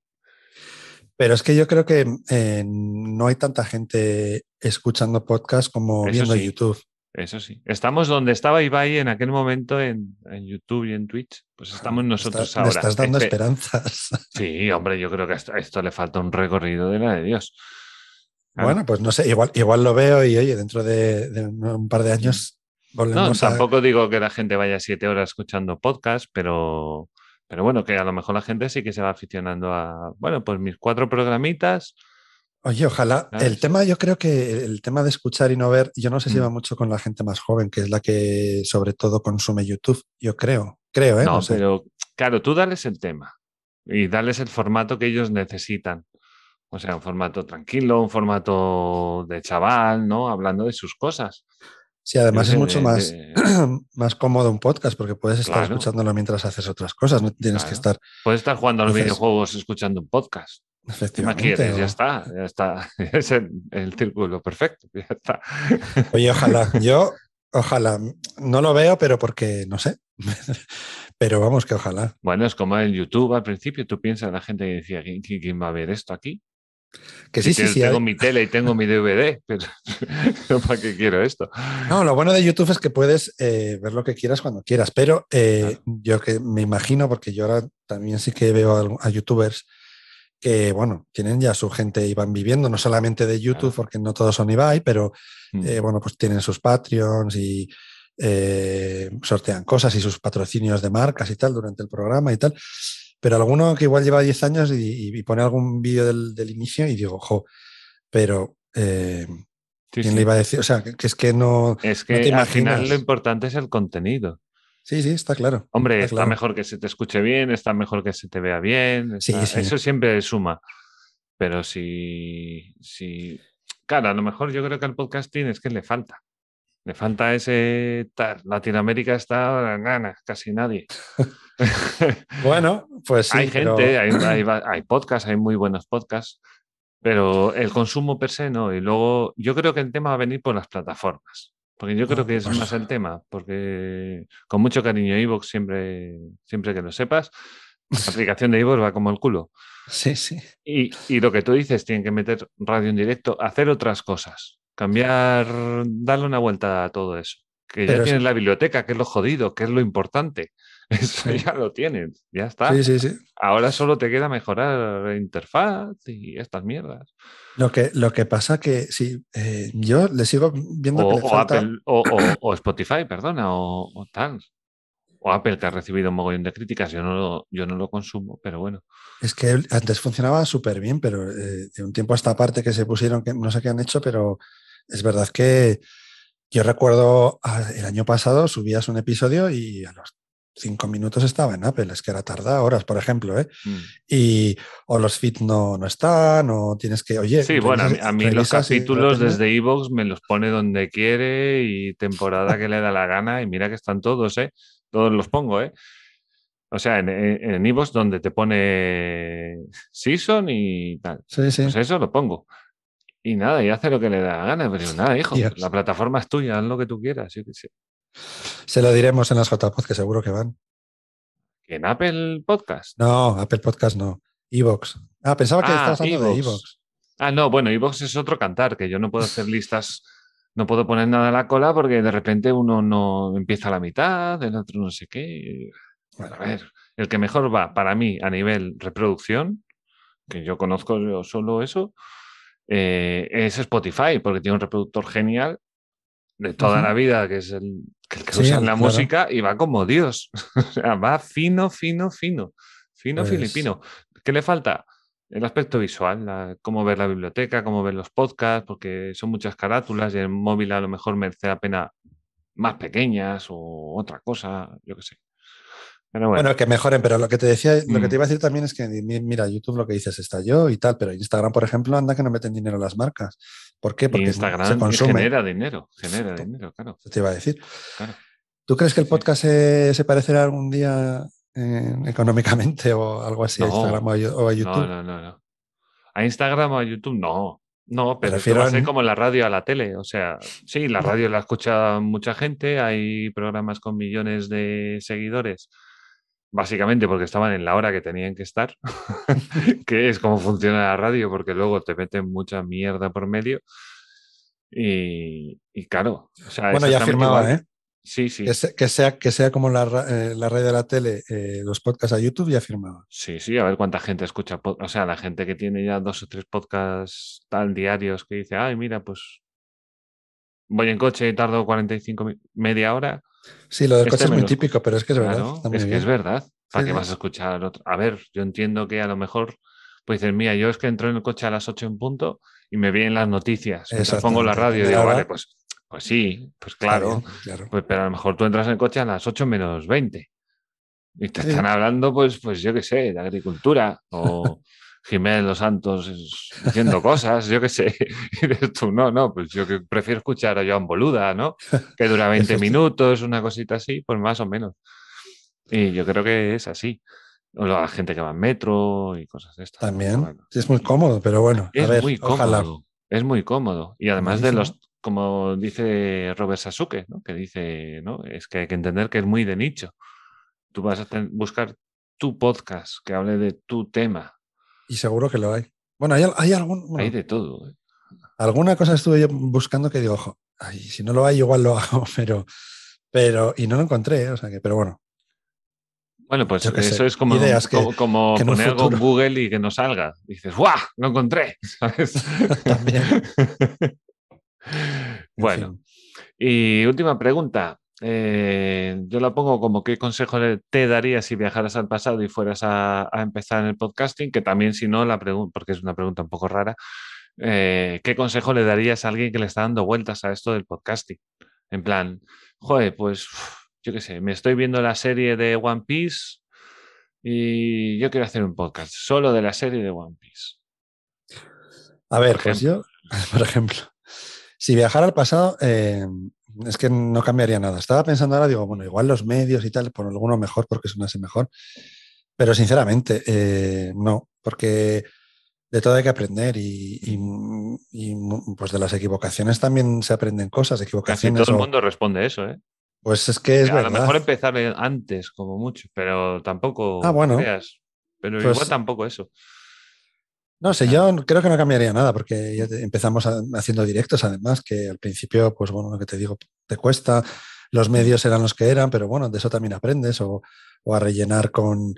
Pero es que yo creo que eh, no hay tanta gente escuchando podcast como Eso viendo sí. YouTube. Eso sí. Estamos donde estaba Ibai en aquel momento en, en YouTube y en Twitch. Pues estamos nosotros Está- ahora. Me estás dando Espe- esperanzas. Sí, hombre, yo creo que a esto, a esto le falta un recorrido de la de Dios. Claro. Bueno, pues no sé, igual, igual lo veo y oye, dentro de, de un par de años no, volvemos a... tampoco digo que la gente vaya siete horas escuchando podcast, pero, pero bueno, que a lo mejor la gente sí que se va aficionando a, bueno, pues mis cuatro programitas. Oye, ojalá. ¿Sabes? El tema, yo creo que el tema de escuchar y no ver, yo no sé si Mm. va mucho con la gente más joven, que es la que sobre todo consume YouTube. Yo creo, creo, ¿eh? no, No sé. pero claro, tú dales el tema y dales el formato que ellos necesitan. O sea, un formato tranquilo, un formato de chaval, ¿no? Hablando de sus cosas. Sí, además es mucho de- más, de- más cómodo un podcast porque puedes estar Claro. escuchándolo mientras haces otras cosas, no tienes que estar Puedes estar jugando a los Entonces- videojuegos escuchando un podcast. ¿Qué más efectivamente. quieres? Ya está, ya está. Es el, el círculo perfecto. Ya está. Oye, ojalá. Yo, ojalá. No lo veo, pero porque, no sé. pero vamos, que ojalá. Bueno, es como en YouTube al principio. Tú piensas la gente que decía, ¿quién, quién- va a ver esto aquí? Que sí, sí, sí. Tengo hay- mi tele y tengo mi DVD, pero ¿para qué quiero esto? No, lo bueno de YouTube es que puedes eh, ver lo que quieras cuando quieras, pero eh, yo que me imagino, porque yo ahora también sí que veo a, a youtubers que, bueno, tienen ya su gente y van viviendo, no solamente de YouTube, Claro. porque no todos son Ibai, pero Mm. eh, bueno, pues tienen sus Patreons y eh, sortean cosas y sus patrocinios de marcas y tal durante el programa y tal. Pero alguno que igual lleva 10 años y, y pone algún vídeo del, del inicio y digo, jo, pero eh, Sí, ¿quién sí. le iba a decir? O sea, que, es que no. Es no te que final imaginas. lo importante es el contenido. Sí, sí, está claro. Hombre, Está está claro. mejor que se te escuche bien, está mejor que se te vea bien. Sí, está- sí. Eso siempre suma. Pero si, si. Claro, a lo mejor yo creo que al podcasting es que le falta. Le falta ese. tal. Latinoamérica está. nana, casi nadie. Bueno, pues sí. hay pero- gente, hay, hay, va- hay podcasts, hay muy buenos podcasts, pero el consumo per se no. Y luego yo creo que el tema va a venir por las plataformas. Porque yo creo que es pues- más el tema, porque con mucho cariño Evox siempre, siempre que lo sepas, la aplicación de Evox va como el culo. Sí, sí. Y, y lo que tú dices, tienen que meter radio en directo, hacer otras cosas, cambiar, darle una vuelta a todo eso. Que Pero ya es- tienes la biblioteca, que es lo jodido, que es lo importante. Eso ya lo tienes, ya está. Sí, sí, sí. Ahora solo te queda mejorar la interfaz y estas mierdas. Lo que, lo que pasa que sí, eh, yo le sigo viendo O, que le o falta. Apple, o, o- o Spotify, perdona, o, o tal. O Apple, que ha recibido un mogollón de críticas. Yo no lo, yo no lo consumo, pero bueno. Es que antes funcionaba súper bien, pero eh, de un tiempo a esta parte que se pusieron, que no sé qué han hecho, pero es verdad que yo recuerdo ah, el año pasado subías un episodio y a los cinco minutos estaba en Apple, es que era tarda horas, por ejemplo, ¿eh? Mm. Y o los feeds no, no están, o tienes que, oye, Sí, bueno, a mí, revisas- a mí los y capítulos desde Evox me los pone donde quiere y temporada que le da la gana. Y mira que están todos, ¿eh? Todos los pongo, ¿eh? O sea, en, Evox donde te pone season y tal. Sí, sí. Pues eso lo pongo. Y nada, y hace lo que le da la gana. Pero nada, hijo, Dios. la plataforma es tuya, haz lo que tú quieras. yo qué sé. Se lo diremos en las JPod, que seguro que van. En Apple Podcast. No, Apple Podcast no. Evox. Ah, pensaba que Ah, estabas hablando de iVoox. Evox. Ah, no, bueno, Evox es otro cantar, que yo no puedo hacer listas, no puedo poner nada a la cola porque de repente uno no empieza a la mitad, el otro no sé qué. Bueno, A ver, el que mejor va para mí a nivel reproducción, que yo conozco yo solo eso, eh, es Spotify, porque tiene un reproductor genial de toda la vida, que es el que, el que Sí, usa en la claro. música y va como Dios. o sea, va fino, fino, fino, fino Pues- filipino. ¿Qué le falta? El aspecto visual, la- cómo ver la biblioteca, cómo ver los podcasts, porque son muchas carátulas y el móvil a lo mejor merece la pena más pequeñas o otra cosa, yo qué sé. Pero bueno, Bueno, que mejoren, pero lo que te decía, lo que Mm. te iba a decir también es que, mi- mira, YouTube lo que dices estalló y tal, pero Instagram, por ejemplo, anda que no meten dinero las marcas. ¿Por qué? Porque se Instagram consume. genera dinero, genera Esto. dinero, claro. Te iba a decir. claro. ¿Tú crees que el Sí. podcast se, se parecerá algún día eh, económicamente o algo así a No. Instagram o a, Yo- o a YouTube? no, no, no. ¿A Instagram o a YouTube? No. No, pero esto va a ser como la radio a la tele. O sea, sí, la radio la escucha mucha gente, hay programas con millones de seguidores, básicamente porque estaban en la hora que tenían que estar, que es como funciona la radio, porque luego te meten mucha mierda por medio. Y, y claro, o sea, Bueno, ya firmaba. ¿eh? Sí, sí. Que, se- que sea, que sea como la, eh, la radio de la tele, eh, los podcasts a YouTube, ya firmaba. Sí, sí, a ver cuánta gente escucha. O sea, la gente que tiene ya dos o tres podcasts tan diarios que dice, ay, mira, pues voy en coche y tardo 45 mi- media hora. Sí, lo del Este coche es muy lo típico, pero es que es verdad. Claro, es que es verdad. ¿Para Sí, qué sí. vas a escuchar otro? A ver, yo entiendo que a lo mejor, pues dices, mira, yo es que entro en el coche a las 8 en punto y me vienen las noticias. Pongo la radio y digo, vale, pues, pues sí, pues claro. claro. Pues, pero a lo mejor tú entras en el coche a las 8 menos 20 y te Sí. están hablando, pues, pues yo qué sé, de agricultura o Jiménez Los Santos diciendo cosas, yo qué sé. Y dices tú, no, no, pues yo que prefiero escuchar a Joan Boluda, ¿no? Que dura 20 Efecti- minutos, una cosita así, pues más o menos. Y yo creo que es así. O la gente que va en metro y cosas de estas. También. Bueno, Sí, es muy cómodo, pero bueno, es a ver, muy ojalá. cómodo. Es muy cómodo. Y además de los, como dice Robert Sasuke, ¿no? que dice, ¿no? Es que hay que entender que es muy de nicho. Tú vas a buscar tu podcast que hable de tu tema. Y seguro que lo hay. Bueno, hay, hay algún, bueno, Hay de todo. ¿eh? alguna cosa estuve yo buscando que digo, ojo, ay, si no lo hay, igual lo hago, pero, pero, y no lo encontré, ¿eh? o sea que, pero bueno, Bueno, pues sé, eso es como, ideas que- como, como que en un poner algo en Google y que no salga. Dices, ¡guau! Lo encontré. ¿sabes? También. En bueno, fin. y última pregunta. Eh, yo la pongo como qué consejo te darías si viajaras al pasado y fueras a, a empezar en el podcasting, que también si no la pregunta, porque es una pregunta un poco rara, eh, ¿qué consejo le darías a alguien que le está dando vueltas a esto del podcasting? En plan, joder, pues yo qué sé, me estoy viendo la serie de One Piece y yo quiero hacer un podcast solo de la serie de One Piece. A ver, pues yo, por ejemplo, si viajara al pasado, eh, es que no cambiaría nada. Estaba pensando ahora, digo, bueno, igual los medios y tal, por alguno mejor porque sonase mejor. Pero sinceramente, eh, no, porque de todo hay que aprender y, pues de las equivocaciones también se aprenden cosas. Equivocaciones Casi todo el mundo responde eso, ¿eh? Pues es que es a verdad. lo mejor empezar antes, como mucho, pero tampoco. Ah, bueno. Pero Pues- igual tampoco eso. No sé, yo creo que no cambiaría nada porque ya empezamos haciendo directos, además, que al principio, pues bueno, lo que te digo, te cuesta, los medios eran los que eran, pero bueno, de eso también aprendes o, o a rellenar con,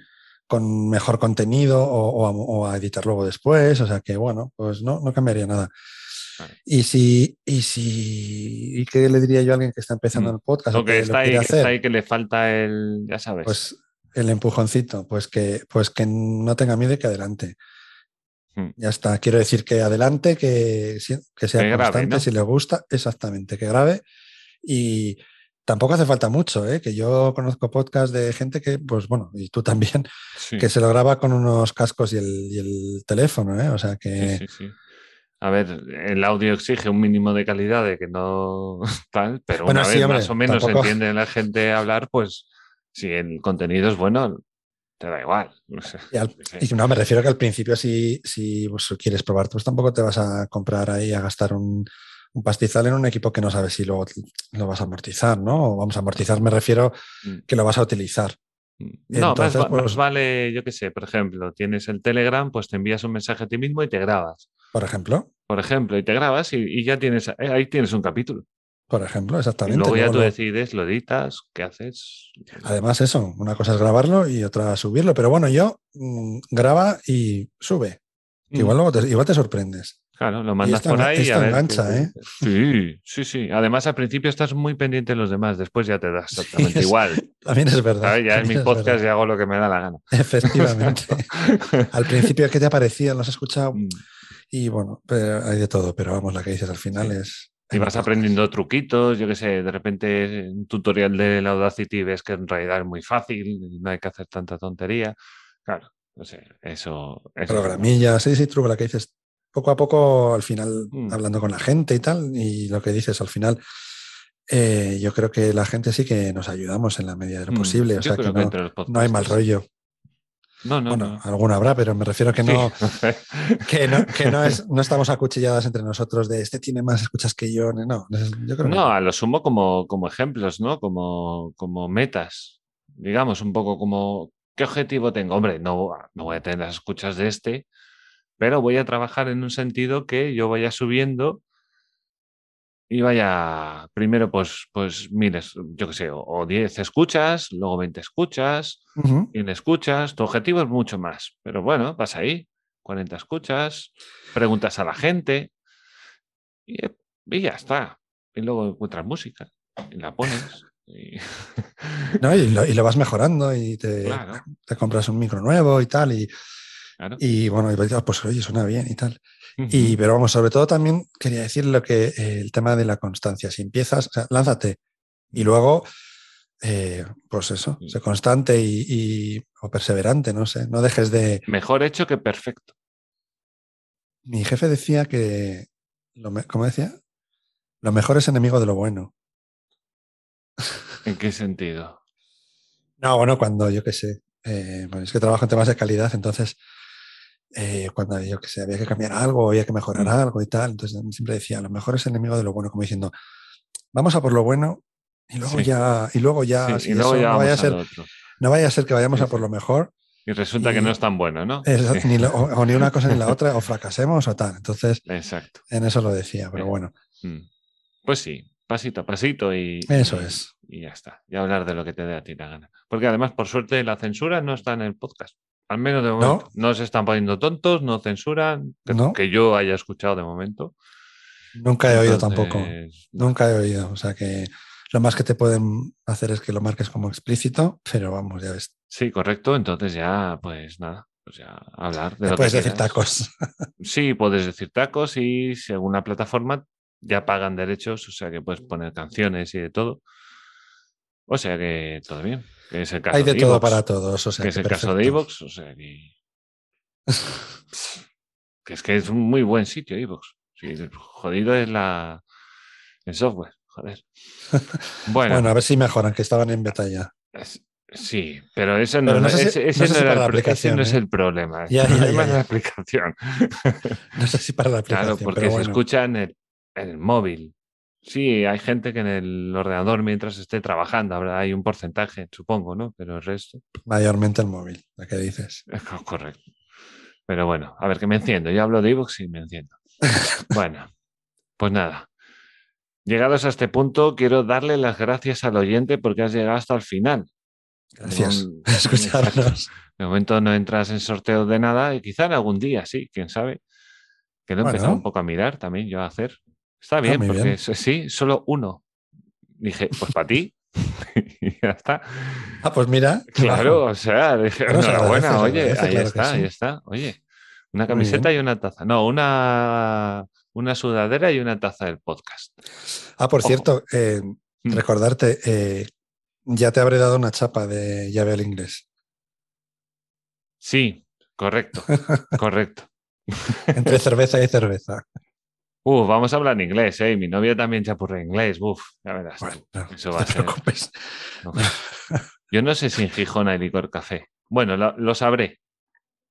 con mejor contenido o, o a, o a editar luego después, o sea que bueno, pues no, no cambiaría nada. Vale. Y si, y si, ¿y qué le diría yo a alguien que está empezando Mm. el podcast? Lo que que está lo ahí, quiere que hacer? está ahí que le falta el. Ya sabes. Pues el empujoncito, pues que, pues que no tenga miedo y que adelante. Hmm. Ya está. Quiero decir que adelante, que, sea Que constante, ¿no? si le gusta, exactamente, que grabe. Y tampoco hace falta mucho, ¿eh? que yo conozco podcast de gente que, pues bueno, y tú también, sí, que se lo graba con unos cascos y el, y el teléfono, ¿eh? O sea que. sí, sí. A ver, el audio exige un mínimo de calidad de que no tal, pero Bueno, una vez hombre, más o menos tampoco- entiende la gente hablar, pues si el contenido es bueno, te da igual. no sé, Y, al- no, me refiero que al principio si, si pues, quieres probar, pues tampoco te vas a comprar ahí a gastar un, un pastizal en un equipo que no sabes si luego lo vas a amortizar, ¿no? O vamos a amortizar, me refiero Mm. que lo vas a utilizar. No, Entonces, más, va- más pues- vale, yo qué sé, por ejemplo, tienes el Telegram, pues te envías un mensaje a ti mismo y te grabas. Por ejemplo, Por ejemplo, y te grabas y, y ya tienes, eh, ahí tienes un capítulo. Por ejemplo, Y exactamente. luego ya luego tú lo- decides, lo editas, ¿qué haces? Además, eso, una cosa es grabarlo y otra subirlo. Pero bueno, yo mm, graba y sube. Mm, Igual, luego te, igual te sorprendes. Claro, lo mandas esto por ahí. y a ver engancha, ¿eh? Sí, sí, sí. Además, al principio estás muy pendiente de los demás, después ya te das exactamente es igual. También es verdad. ¿sabes? Ya es mi podcast verdad. y hago lo que me da la gana. Efectivamente. Al principio, ¿qué te parecía? ¿Lo has escuchado? Mm. Y bueno, pero hay de todo, pero vamos, la que dices al final Sí. es. Y vas aprendiendo truquitos, yo qué sé, de repente un tutorial de la Audacity ves que en realidad es muy fácil, no hay que hacer tanta tontería. Claro, no sé, eso. eso es Programillas, sí, sí, truco, la que dices. Poco a poco, al final, Mm. hablando con la gente y tal, y lo que dices al final, eh, yo creo que la gente sí que nos ayudamos en la medida de lo Mm, posible. O yo sea, que creo que no, no hay mal rollo. No, no, bueno, no. alguna habrá, pero me refiero que no, Sí. que no, que no, es, no estamos acuchilladas entre nosotros de este tiene más escuchas que yo. No, yo creo que No, a lo sumo como, como ejemplos, ¿no? Como, como metas. Digamos, un poco como, ¿qué objetivo tengo? Hombre, no, no voy a tener las escuchas de este, pero voy a trabajar en un sentido que yo vaya subiendo y vaya, primero, pues, pues miles, yo qué sé, o, o 10 escuchas, luego 20 escuchas. 100 escuchas, tu objetivo es mucho más, pero bueno, vas ahí, 40 escuchas, preguntas a la gente y, y ya está. Y luego encuentras música y la pones. y- ¿no? Y, lo, y lo vas mejorando y te, Claro. te compras un micro nuevo y tal. Y, claro. y bueno, y dices, "Ah, pues oye, suena bien y tal. Y, pero vamos, sobre todo también quería decir lo que eh, el tema de la constancia. Si empiezas, o sea, lánzate y luego, eh, pues eso, Sí. sé constante y, y- o perseverante, no sé. No dejes de. Mejor hecho que perfecto. Mi jefe decía que, lo me- ¿cómo decía? Lo mejor es enemigo de lo bueno. ¿En qué sentido? No, bueno, cuando yo qué sé, eh, bueno, es que trabajo en temas de calidad, entonces eh, cuando yo qué sé, había que cambiar algo, había que mejorar Mm. algo y tal, entonces siempre decía, lo mejor es enemigo de lo bueno, como diciendo, vamos a por lo bueno y luego Sí. ya, y luego ya, Sí, si y luego eso ya no vaya a ser, otro. no vaya a ser que vayamos Sí, a por lo mejor, Y resulta que no es tan bueno, ¿no? eso, ni lo- o, o ni una cosa ni la otra, o fracasemos o tal. Entonces, Exacto. en eso lo decía, pero Eh, bueno, Mm. Pues sí, pasito a pasito y, Eso y- es. Y ya está. Y hablar de lo que te dé a ti la gana. Porque además, por suerte, la censura no está en el podcast. Al menos de momento. No, se están poniendo tontos, no censuran. Que, No. que yo haya escuchado de momento. nunca he oído tampoco, Entonces, nunca he oído, o sea que lo más que te pueden hacer es que lo marques como explícito, pero vamos, ya ves. Sí, correcto. Entonces ya, pues nada. pues ya hablar de lo Puedes que decir quieras. tacos. Sí, puedes decir tacos y según la plataforma ya pagan derechos, o sea que puedes poner canciones y de todo. O sea que todo bien. Que es el caso Hay de de todo para todos. O sea, que es el caso de. Evox, o sea que. que es que es un muy buen sitio, Evox. Sí, jodido es la. el software, joder. Bueno, Bueno, a ver si mejoran, que estaban en beta ya. es- sí, pero ese no, es el problema. El Ya, ya, problema ya, es ya. la aplicación. No sé si para la aplicación, Claro, porque pero se escucha en el, en el móvil. Sí, hay gente que en el ordenador mientras esté trabajando, habrá hay un porcentaje, supongo, ¿no? Pero el resto Mayormente el móvil, lo que dices. es co- correcto. Pero bueno, a ver, que me enciendo. Yo hablo de iVoox y me enciendo. Bueno, pues nada. Llegados a este punto, quiero darle las gracias al oyente porque has llegado hasta el final. Gracias por escucharnos. De momento no entras en sorteo de nada y quizá en algún día, sí, quién sabe. Que lo he Bueno. empezado un poco a mirar también yo a hacer. Está bien, muy porque bien. sí, solo uno. Dije, pues para ti. y ya está. Ah, pues mira. Claro, o sea, dije, se enhorabuena, agradece, oye, agradece, ahí claro está, sí. ahí está. Oye, una camiseta bien. y una taza. No, una, una sudadera y una taza del podcast. Ah, por Ojo. cierto, eh, Mm. recordarte, eh, ya te habré dado una chapa de llave al inglés. Sí, correcto, correcto. Entre cerveza y cerveza. Uf, vamos a hablar en inglés, ¿eh? Mi novia también chapurra inglés. Uf, ya verás. Bueno, no, Eso no va a ser. preocupes. Yo no sé si en Gijón hay licor café. Bueno, lo, lo sabré,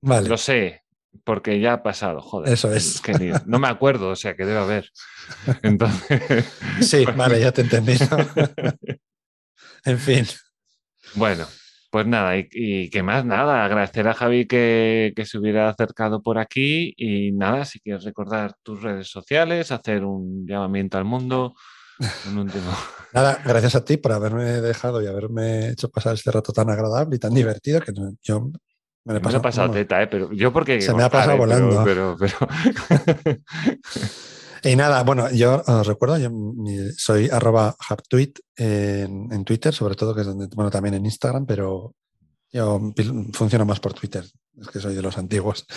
Vale, lo sé, porque ya ha pasado, joder. Eso es. qué lío. No me acuerdo, o sea que debe haber. Entonces. sí, vale, ya te entendí. en fin, Bueno, pues nada, y, y qué más, nada, agradecer a Javi que, que se hubiera acercado por aquí y nada, si quieres recordar tus redes sociales, hacer un llamamiento al mundo, un último. nada, gracias a ti por haberme dejado y haberme hecho pasar este rato tan agradable y tan divertido que yo me lo he Me lo he pasado. teta, ¿eh? Pero yo porque... Se me ha pasado volando. Pero, pero, pero- Y nada, bueno, yo os recuerdo, yo soy arroba haptweet en, en Twitter, sobre todo, que es donde, bueno, también en Instagram, pero yo funciono más por Twitter, es que soy de los antiguos.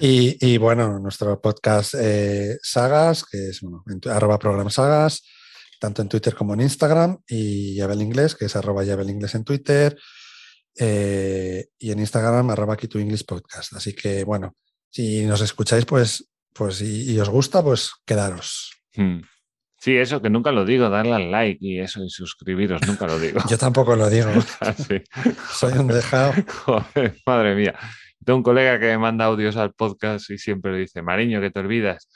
Y, y, bueno, nuestro podcast eh, Sagas, que es bueno, en tu- arroba program Sagas, tanto en Twitter como en Instagram, y Yabel Inglés, que es arroba Yabel Inglés en Twitter, eh, y en Instagram arroba Key to English Podcast. Así que bueno, si nos escucháis, pues, pues y, y os gusta, pues quedaros. Hmm. Sí, eso que nunca lo digo, darle al like y eso y suscribiros, nunca lo digo. Yo tampoco lo digo, Así. soy un dejado. Joder, madre mía. Tengo un colega que me manda audios al podcast y siempre dice, Mariño, que te olvidas.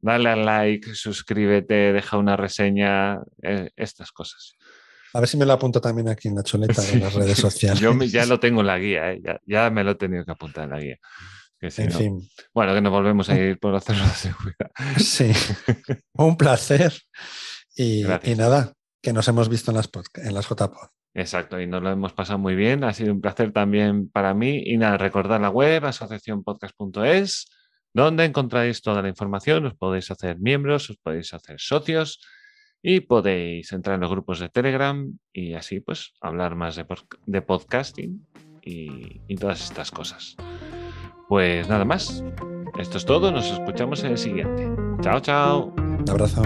Dale al like, suscríbete, deja una reseña, eh, estas cosas. A ver si me lo apunto también aquí en la chuleta Sí. de las redes sociales. Yo me- ya lo tengo en la guía, ¿eh? ya, ya me lo he tenido que apuntar en la guía. Que si En no- fin, Bueno, que nos volvemos a ir por hacerlo de seguridad. sí, un placer. Y, nada, que nos hemos visto en las, en las JPod. Exacto, y nos lo hemos pasado muy bien. Ha sido un placer también para mí. Y nada, recordad la web, asociacionpodcast.es, donde encontráis toda la información. Os podéis hacer miembros, os podéis hacer socios y podéis entrar en los grupos de Telegram y así pues hablar más de, de podcasting y, y todas estas cosas. Pues nada más. Esto es todo. Nos escuchamos en el siguiente. Chao, chao. Un abrazo.